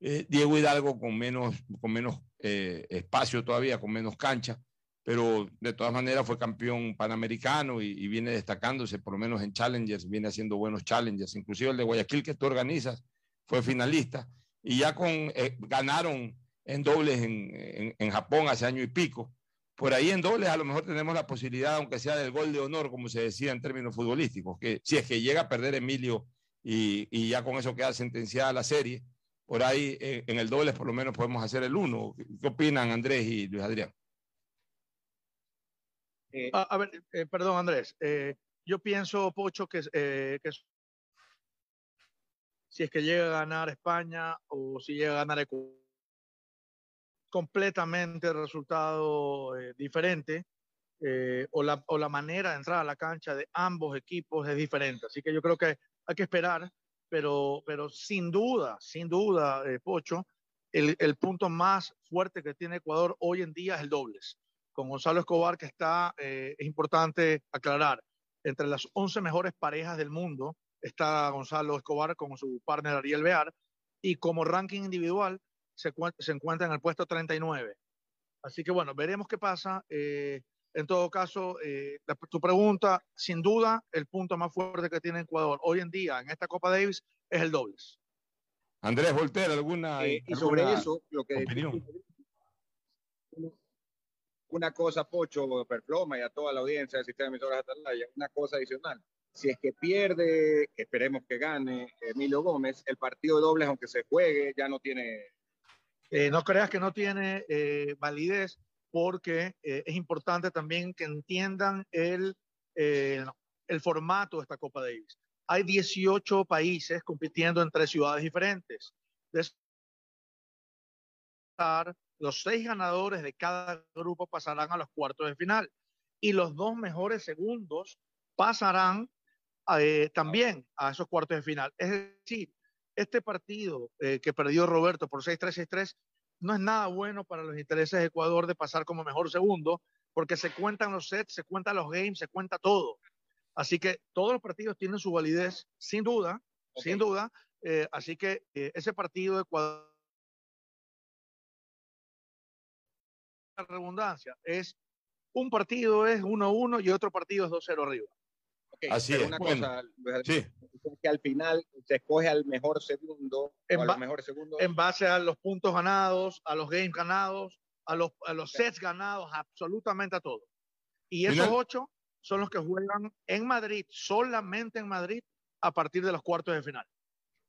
Eh, Diego Hidalgo con menos, con menos eh, espacio todavía, con menos cancha, pero de todas maneras fue campeón panamericano y, y, viene destacándose, por lo menos en Challengers, viene haciendo buenos Challengers, inclusive el de Guayaquil que tú organizas fue finalista y ya con, eh, ganaron en dobles en, en, en, Japón hace año y pico. Por ahí en dobles a lo mejor tenemos la posibilidad, aunque sea del gol de honor, como se decía en términos futbolísticos, que si es que llega a perder Emilio y, y ya con eso queda sentenciada la serie, por ahí eh, en el dobles por lo menos podemos hacer el uno. ¿Qué opinan Andrés y Luis Adrián? Eh, a, a, ver, eh, perdón Andrés, eh, yo pienso, Pocho, que, que, si es que llega a ganar España o si llega a ganar Ecuador, completamente resultado diferente o la, o, la, manera de entrar a la cancha de ambos equipos es diferente. Así que yo creo que hay que esperar, pero, pero sin duda, sin duda, Pocho, el, el punto más fuerte que tiene Ecuador hoy en día es el dobles con Gonzalo Escobar, que está, eh, es importante aclarar, entre las 11 mejores parejas del mundo está Gonzalo Escobar con su partner Ariel Bear, y como ranking individual se, se encuentra en el puesto 39. Así que bueno, veremos qué pasa. Eh, en todo caso, eh, la, tu pregunta, sin duda, el punto más fuerte que tiene Ecuador hoy en día en esta Copa Davis es el dobles. Andrés Volter, ¿alguna, eh, y sobre alguna eso, lo que opinión? una cosa, Pocho, Perploma y a toda la audiencia del sistema de emisoras Atalaya, una cosa adicional. Si es que pierde, esperemos que gane Emilio Gómez, el partido de dobles, aunque se juegue, ya no tiene. Eh, no creas que no tiene eh, validez, porque eh, es importante también que entiendan el, eh, el formato de esta Copa Davis. Hay 18 países compitiendo en tres ciudades diferentes. De los seis ganadores de cada grupo pasarán a los cuartos de final y los dos mejores segundos pasarán eh, también a esos cuartos de final. Es decir, este partido eh, que perdió Roberto por 6-3, 6-3 no es nada bueno para los intereses de Ecuador de pasar como mejor segundo, porque se cuentan los sets, se cuentan los games, se cuenta todo. Así que todos los partidos tienen su validez, sin duda, okay. sin duda. Eh, así que eh, ese partido de Ecuador la redundancia, es un partido es 1-1 y otro partido es 2-0 arriba. Okay, Así pero es. una Bueno, cosa, sí. que al final se escoge al mejor segundo, En, o a ba- los mejores segundos. en base a los puntos ganados, a los games ganados, a los, a los sets ganados, absolutamente a todo. Y esos Final- ocho son los que juegan en Madrid, solamente en Madrid, a partir de los cuartos de final.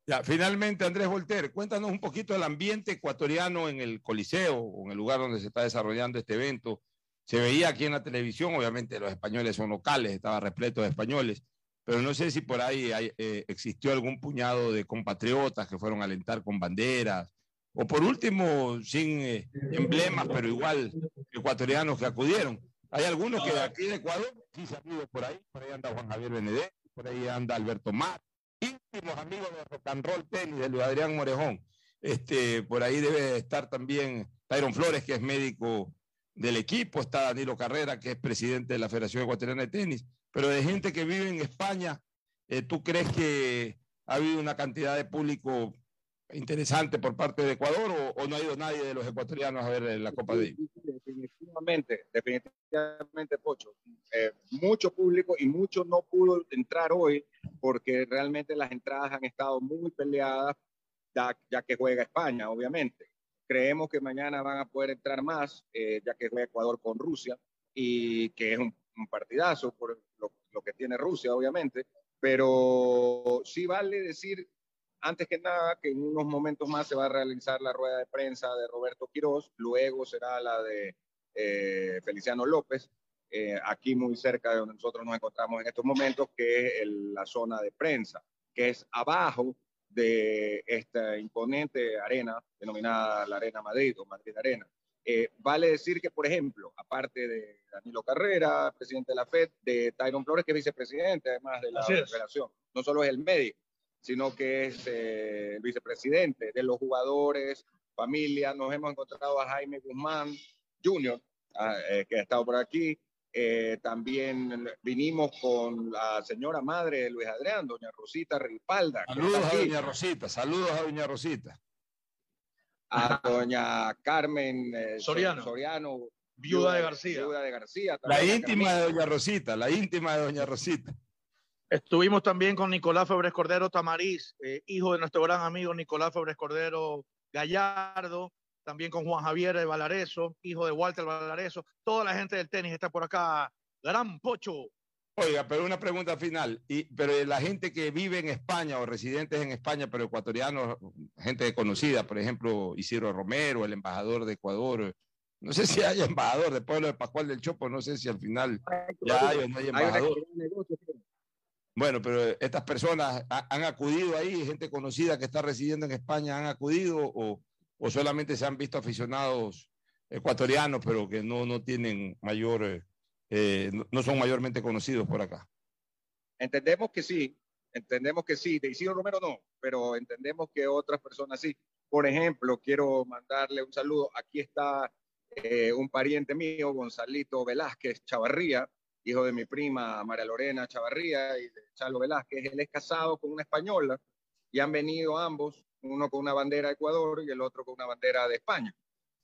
Ya, finalmente, Andrés Volter, cuéntanos un poquito del ambiente ecuatoriano en el Coliseo, o en el lugar donde se está desarrollando este evento. Se veía aquí en la televisión, obviamente los españoles son locales, estaba repleto de españoles, pero no sé si por ahí eh, existió algún puñado de compatriotas que fueron a alentar con banderas, o por último, sin eh, emblemas, pero igual ecuatorianos que acudieron. Hay algunos que de aquí de Ecuador sí se han ido por ahí, por ahí anda Juan Javier Benedetti, por ahí anda Alberto Mar, íntimos amigos de Rock and Roll Tenis, de Luis Adrián Morejón. Este, por ahí debe estar también Tyron Flores, que es médico del equipo, está Danilo Carrera, que es presidente de la Federación Ecuatoriana de Tenis, pero de gente que vive en España, eh, ¿tú crees que ha habido una cantidad de público interesante por parte de Ecuador o, no ha ido nadie de los ecuatorianos a ver la Copa de Definitivamente, definitivamente, Pocho. Eh, mucho público y mucho no pudo entrar hoy porque realmente las entradas han estado muy peleadas ya que juega España, obviamente. Creemos que mañana van a poder entrar más, eh, ya que juega Ecuador con Rusia, y que es un, un partidazo por lo, lo que tiene Rusia, obviamente. Pero sí vale decir antes que nada, que en unos momentos más se va a realizar la rueda de prensa de Roberto Quirós, luego será la de eh, Feliciano López, eh, aquí muy cerca de donde nosotros nos encontramos en estos momentos, que es el- la zona de prensa, que es abajo de esta imponente arena denominada la Arena Madrid o Madrid Arena. Eh, vale decir que, por ejemplo, aparte de Danilo Carrera, presidente de la FED, de Tyron Flores, que es vicepresidente además de la federación, no solo es el médico, sino que es eh, el vicepresidente de los jugadores, familia. Nos hemos encontrado a Jaime Guzmán Jr., ah, eh, que ha estado por aquí. Eh, también vinimos con la señora madre de Luis Adrián, doña Rosita Ripalda. Saludos a doña Rosita, saludos a doña Rosita. a doña Carmen eh, Soriano. Soriano, Viuda de García. Viuda de García. La íntima Carmen. de doña Rosita, la íntima de doña Rosita. Estuvimos también con Nicolás Febres Cordero Tamariz, eh, hijo de nuestro gran amigo Nicolás Febres Cordero Gallardo, también con Juan Javier de Valareso, hijo de Walter Valareso. Toda la gente del tenis está por acá. Gran Pocho. Oiga, pero una pregunta final. Y, pero la gente que vive en España o residentes en España, pero ecuatorianos, gente conocida, por ejemplo, Isidro Romero, el embajador de Ecuador. No sé si hay embajador de Pueblo de Pascual del Chopo, no sé si al final ya hay o no hay embajador. Bueno, pero estas personas ha- han acudido ahí, gente conocida que está residiendo en España, han acudido o, o solamente se han visto aficionados ecuatorianos, pero que no, no tienen mayor, eh, eh, no- son mayormente conocidos por acá. Entendemos que sí, entendemos que sí. De Isidro Romero no, pero entendemos que otras personas sí. Por ejemplo, quiero mandarle un saludo. Aquí está eh, un pariente mío, Gonzalito Velázquez Chavarría, hijo de mi prima María Lorena Chavarría y de Chalo Velázquez. Él es casado con una española y han venido ambos, uno con una bandera de Ecuador y el otro con una bandera de España.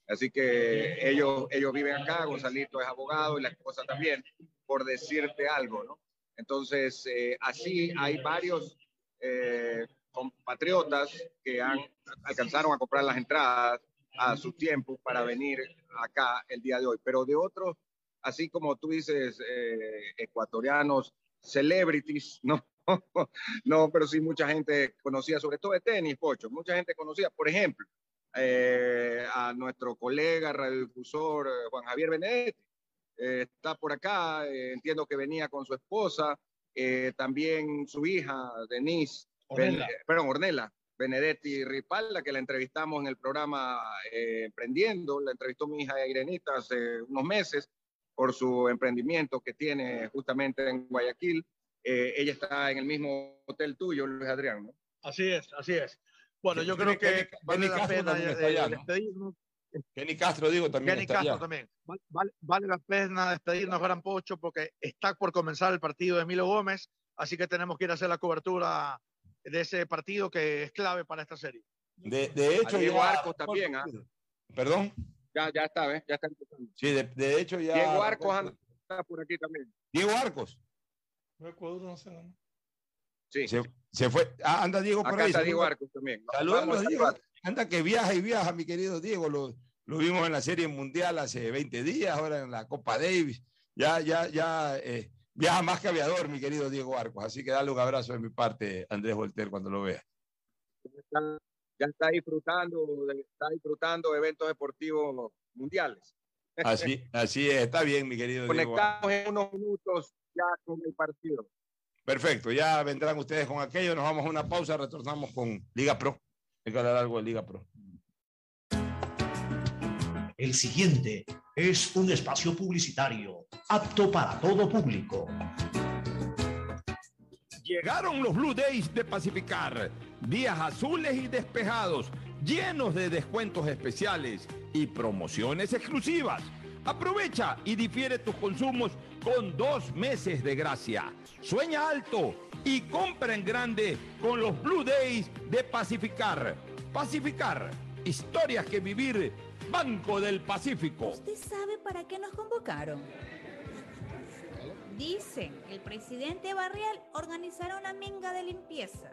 Así que ellos, ellos viven acá, Gonzalito es abogado y la esposa también, por decirte algo, ¿no? Entonces, eh, así hay varios eh, compatriotas que han, alcanzaron a comprar las entradas a su tiempo para venir acá el día de hoy. Pero de otros, así como tú dices, eh, ecuatorianos, celebrities, no, no, pero sí mucha gente conocida, sobre todo de tenis, Pocho, mucha gente conocida. Por ejemplo, eh, a nuestro colega radiodifusor eh, Juan Javier Benedetti, eh, está por acá, eh, entiendo que venía con su esposa, también su hija, Denise, Ornella. Ben- perdón, Ornella, Benedetti Ripalda, que la entrevistamos en el programa Emprendiendo, la entrevistó mi hija Irenita hace unos meses por su emprendimiento que tiene justamente en Guayaquil. Eh, ella está en el mismo hotel tuyo, Luis Adrián, ¿no? Así es, así es. Bueno, Sí, yo creo que vale la pena eh, allá, ¿no? despedirnos. Kenny Castro, digo, también Kenny está Castro allá. también. Val- Vale, vale la pena despedirnos, Gran Pocho, porque está por comenzar el partido de Emilio Gómez, así que tenemos que ir a hacer la cobertura de ese partido que es clave para esta serie. De, de hecho, Diego ya- Arcos también, ¿ah? Perdón. Ya, ya está, ¿ves? Ya está empezando. Sí, de, de hecho ya. Diego Arcos anda por aquí también. Diego Arcos. Ecuador no sé, ¿no? Sí. Se, se fue. Ah, anda Diego por Acá ahí. está Diego Arcos también. Saludos Diego. Anda que viaja y viaja, mi querido Diego. Lo, lo vimos en la Serie Mundial hace 20 días, ahora en la Copa Davis. Ya, ya, ya eh, viaja más que aviador, mi querido Diego Arcos. Así que dale un abrazo de mi parte, Andrés Volter, cuando lo vea. Está- ya está disfrutando, de- está disfrutando de eventos deportivos mundiales. Así, así es, está bien, mi querido Diego. Conectamos en unos minutos ya con el partido. Perfecto, ya vendrán ustedes con aquello. Nos vamos a una pausa, retornamos con Liga Pro. Hay que hablar algo de Liga Pro. El siguiente es un espacio publicitario apto para todo público. Llegaron los Blue Days de Pacificar, días azules y despejados, llenos de descuentos especiales y promociones exclusivas. Aprovecha y difiere tus consumos con dos meses de gracia. Sueña alto y compra en grande con los Blue Days de Pacificar. Pacificar, historias que vivir, Banco del Pacífico. ¿Usted sabe para qué nos convocaron? Dicen que el presidente Barrial organizará una minga de limpieza.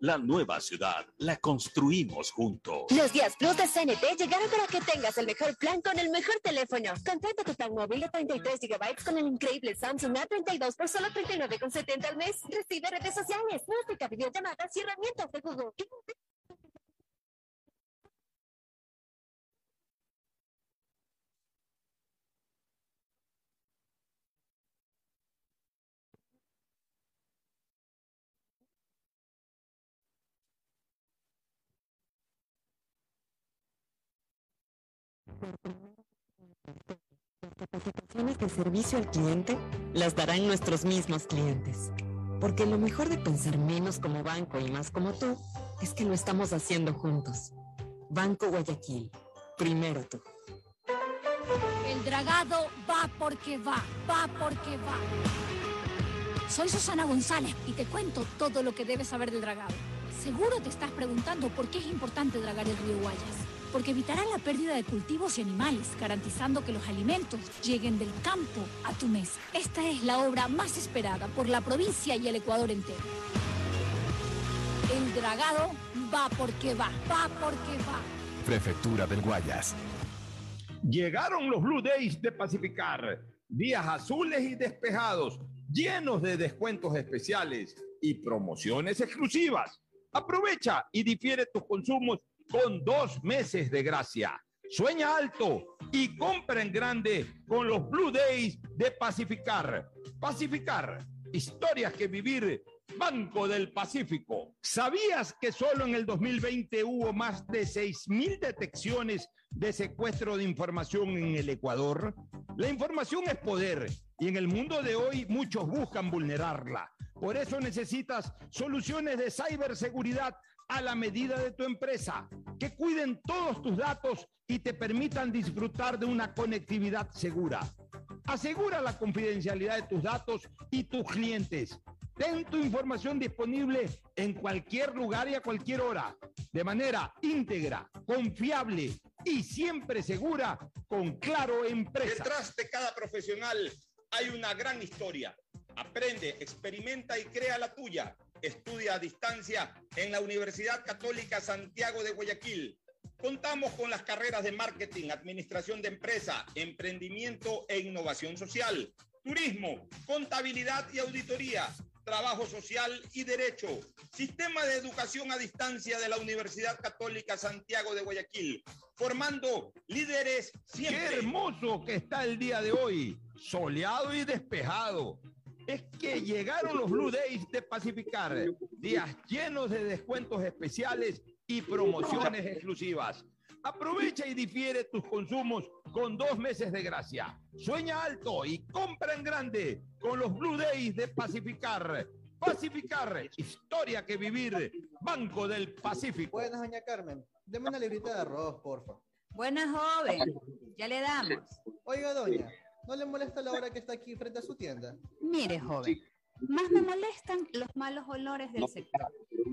La nueva ciudad la construimos juntos. Los días Plus de CNT llegaron para que tengas el mejor plan con el mejor teléfono. Contrata tu plan móvil de 33 GB con el increíble Samsung A32 por solo 39,70 al mes. Recibe redes sociales, música, videollamadas y herramientas de Google. Capacitaciones de servicio al cliente las darán nuestros mismos clientes. Porque lo mejor de pensar menos como banco y más como tú es que lo estamos haciendo juntos. Banco Guayaquil. Primero tú. El dragado va porque va, va porque va. Soy Susana González y te cuento todo lo que debes saber del dragado. Seguro te estás preguntando por qué es importante dragar el río Guayas. Porque evitará la pérdida de cultivos y animales, garantizando que los alimentos lleguen del campo a tu mesa. Esta es la obra más esperada por la provincia y el Ecuador entero. El dragado va porque va, va porque va. Prefectura del Guayas. Llegaron los Blue Days de Pacificar. Días azules y despejados, llenos de descuentos especiales y promociones exclusivas. Aprovecha y difiere tus consumos con dos meses de gracia. Sueña alto y compra en grande con los Blue Days de Pacificar. Pacificar, historias que vivir. Banco del Pacífico. ¿Sabías que solo en el 2020 hubo más de 6.000 detecciones de secuestro de información en el Ecuador? La información es poder y en el mundo de hoy muchos buscan vulnerarla. Por eso necesitas soluciones de ciberseguridad a la medida de tu empresa, que cuiden todos tus datos y te permitan disfrutar de una conectividad segura. Asegura la confidencialidad de tus datos y tus clientes. Ten tu información disponible en cualquier lugar y a cualquier hora, de manera íntegra, confiable y siempre segura con Claro Empresa. Detrás de cada profesional hay una gran historia. Aprende, experimenta y crea la tuya. Estudia a distancia en la Universidad Católica Santiago de Guayaquil. Contamos con las carreras de marketing, administración de empresa, emprendimiento e innovación social, turismo, contabilidad y auditoría, trabajo social y derecho, sistema de educación a distancia de la Universidad Católica Santiago de Guayaquil, formando líderes siempre. Qué hermoso que está el día de hoy, soleado y despejado es que llegaron los Blue Days de Pacificar, días llenos de descuentos especiales y promociones exclusivas. Aprovecha y difiere tus consumos con dos meses de gracia. Sueña alto y compra en grande con los Blue Days de Pacificar. Pacificar, historia que vivir, Banco del Pacífico. Buenas, doña Carmen. Deme una librita de arroz, porfa. Buenas, joven. Ya le damos. Oiga, doña, ¿no le molesta la hora que está aquí frente a su tienda? Mire, joven, más me molestan los malos olores del sector.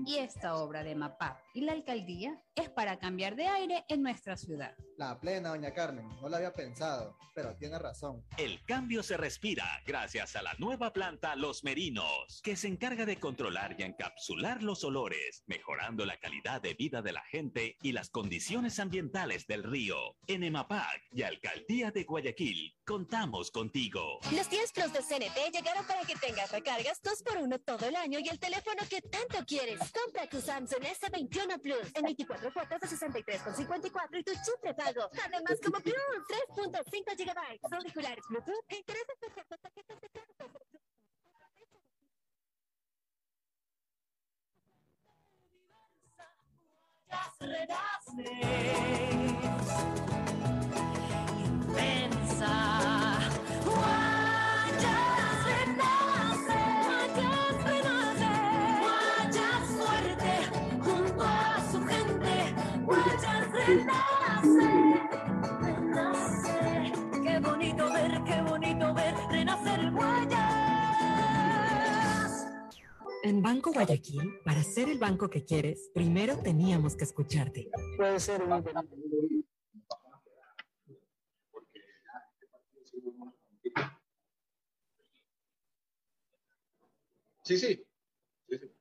Y esta obra de MAPAC y la alcaldía es para cambiar de aire en nuestra ciudad. La plena, doña Carmen. No la había pensado, pero tiene razón. El cambio se respira gracias a la nueva planta Los Merinos, que se encarga de controlar y encapsular los olores, mejorando la calidad de vida de la gente y las condiciones ambientales del río. En EMAPAC y Alcaldía de Guayaquil, contamos contigo. Los 10 Plus de CNT llegaron para que tengas recargas 2 por 1 todo el año y el teléfono que tanto quieres. Compra tu Samsung S21 Plus en 24 cuotas de 63,54 y tu chip pago. Además, como Plus, 3.5 GB, auriculares Bluetooth e En Banco Guayaquil, para ser el banco que quieres, primero teníamos que escucharte. Puede ser un Sí, sí. sí, sí.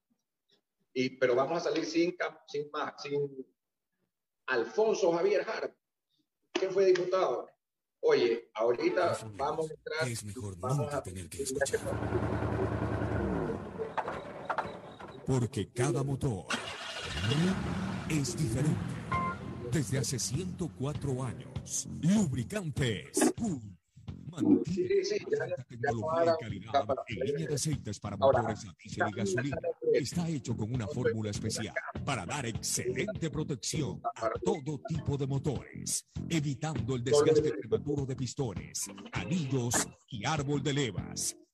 Y, pero vamos a salir sin, cap- sin, más, sin Alfonso Javier Hart, que fue diputado. Oye, ahorita vamos a entrar. Es mejor vamos nunca a- tener que escuchar. Porque cada motor es diferente. Desde hace 104 años, lubricantes Cool mantiene alta tecnología y calidad en línea de aceites para motores a diésel y gasolina. Está hecho con una fórmula especial para dar excelente protección a todo tipo de motores, evitando el desgaste prematuro de pistones, anillos y árbol de levas,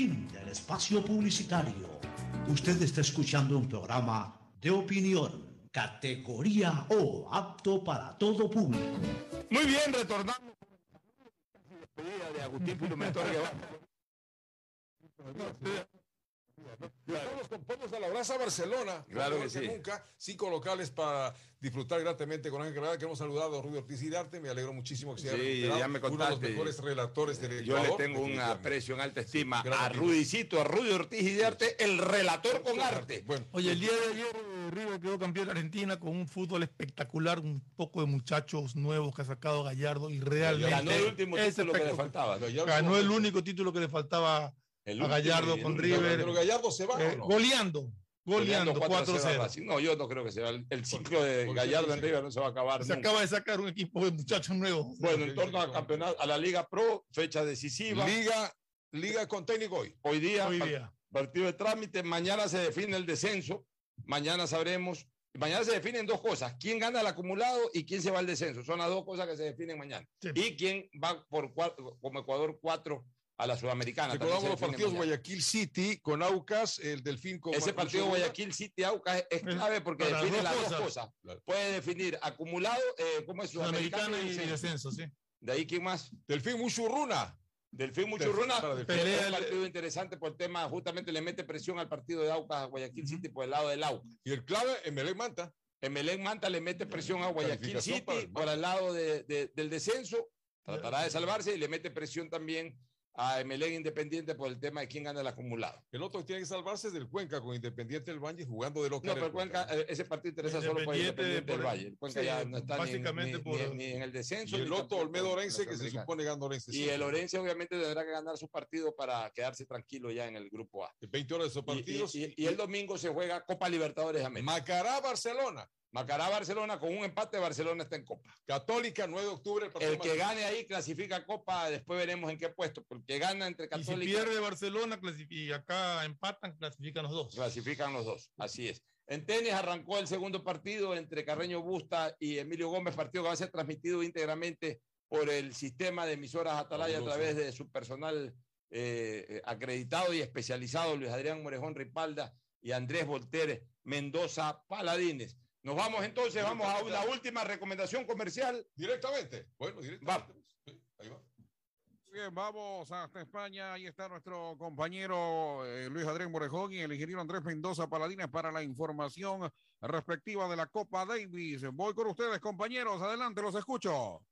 Fin del espacio publicitario. Usted está escuchando un programa de opinión, categoría O, apto para todo público. Muy bien, retornamos. Despedida de Agustín Pilumentor Con Pomos a la Brasa Barcelona. Claro que sí. nunca. Cinco locales para disfrutar gratamente con Ángel que hemos saludado a Rudy Ortiz y de Arte. Me alegro muchísimo que se haya Sí, ya me Uno de los mejores relatores del Yo le tengo un aprecio en alta estima a. Rudicito, a Rudy Ortiz y de Arte, el relator con arte. Oye, el día de ayer eh, River quedó campeón de Argentina con un fútbol espectacular, un poco de muchachos nuevos que ha sacado Gallardo y realmente Ganó el último título que le faltaba. Ganó el único título que le faltaba El a Gallardo el con. River. Pero Gallardo se va, ¿o Eh, no? Goleando, goleando 4-0. a Racing. No, yo no creo que sea. El, el ciclo de Gallardo en? River no se va a acabar. Se nunca. acaba de sacar un equipo de muchachos nuevos. Bueno, en torno al campeonato, a la Liga Pro, fecha decisiva. Liga, Liga con técnico hoy. Hoy día, Hoy par- día. partido de trámite. Mañana se define el descenso. Mañana sabremos. Mañana se definen dos cosas: quién gana el acumulado y quién se va al descenso. Son las dos cosas que se definen mañana. Y quién va por cuatro, como Ecuador 4 a la Sudamericana. Se los define partidos. Guayaquil City con Aucas, el Delfín con Ese partido. Guayaquil City Aucas es- clave porque Para define las dos cosas. cosas. Puede definir acumulado, eh, ¿cómo es? Sudamericana y descenso. descenso, sí. De ahí, ¿quién más? Delfín Muchurruna. Delfín Muchurruna. para Delfín. Es Pelea un el- partido interesante por el tema, justamente le mete presión al partido de Aucas a Guayaquil City por el lado del Aucas. Y el clave, Emelec Manta. Emelec Manta le mete presión a Guayaquil City el por el lado de- de- del descenso. Tratará de salvarse y le mete presión también a Emelec Independiente por el tema de quién gana el acumulado. El otro tiene que salvarse del Cuenca con Independiente del Valle jugando de local. No, pero Cuenca, eh, ese partido interesa solo por Independiente del Valle. El Cuenca sí, ya no está ni en, básicamente ni- por- ni- ni en el descenso. Y el otro Olmedo Orense, que se supone gana Orense. Y el Orense obviamente tendrá que ganar su partido para quedarse tranquilo ya en el grupo A. 20 horas de esos partidos. Y, y- y el domingo se juega Copa Libertadores América. Macará, Barcelona. Macará Barcelona con un empate, Barcelona está en Copa. Católica, 9 de octubre. El, que gane ahí clasifica a Copa, después veremos en qué puesto. Porque gana entre Y si Católica pierde Barcelona clasifica, y acá empatan, clasifican los dos. clasifican los dos. Así es. En tenis arrancó el segundo partido entre Carreño Busta y Emilio Gómez, partido que va a ser transmitido íntegramente por el sistema de emisoras Atalaya a través de su personal eh, eh, acreditado y especializado, Luis Adrián Morejón Ripalda y Andrés Volter Mendoza Paladines. Nos vamos entonces, vamos a una última recomendación comercial. Directamente. Bueno, directamente. Sí, ahí va. Bien, vamos hasta España. Ahí está nuestro compañero eh, Luis Adrián Morejón y el ingeniero Andrés Mendoza Paladines para la información respectiva de la Copa Davis. Voy con ustedes, compañeros. Adelante, los escucho.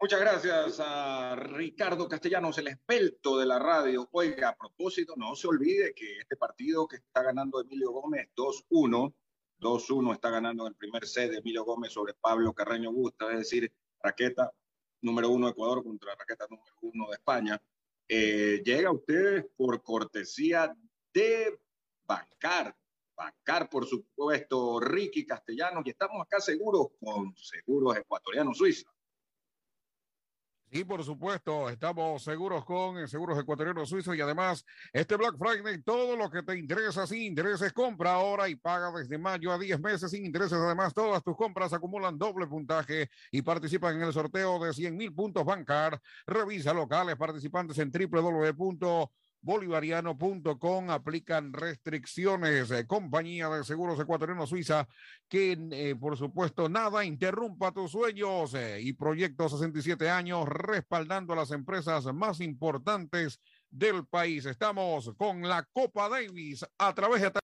Muchas gracias a Ricardo Castellanos, el esbelto de la radio. Oiga, a propósito, no se olvide que este partido que está ganando Emilio Gómez 2-1, 2-1 está ganando en el primer set de Emilio Gómez sobre Pablo Carreño Busta, es decir, raqueta número uno de Ecuador contra raqueta número uno de España. Eh, llega a ustedes por cortesía de Bancar. Bancar, por supuesto, Ricky Castellanos, y estamos acá seguros con Seguros Ecuatorianos Suiza. Y por supuesto, estamos seguros con Seguros Ecuatorianos Suizos y además este Black Friday, todo lo que te interesa sin intereses, compra ahora y paga desde mayo a 10 meses sin intereses. Además, todas tus compras acumulan doble puntaje y participan en el sorteo de 100 mil puntos Bancar. Revisa locales participantes en www bolivariano.com aplican restricciones. Eh, compañía de Seguros Ecuatorianos Suiza, que eh, por supuesto nada interrumpa tus sueños eh, y proyectos 67 años respaldando a las empresas más importantes del país. Estamos con la Copa Davis a través de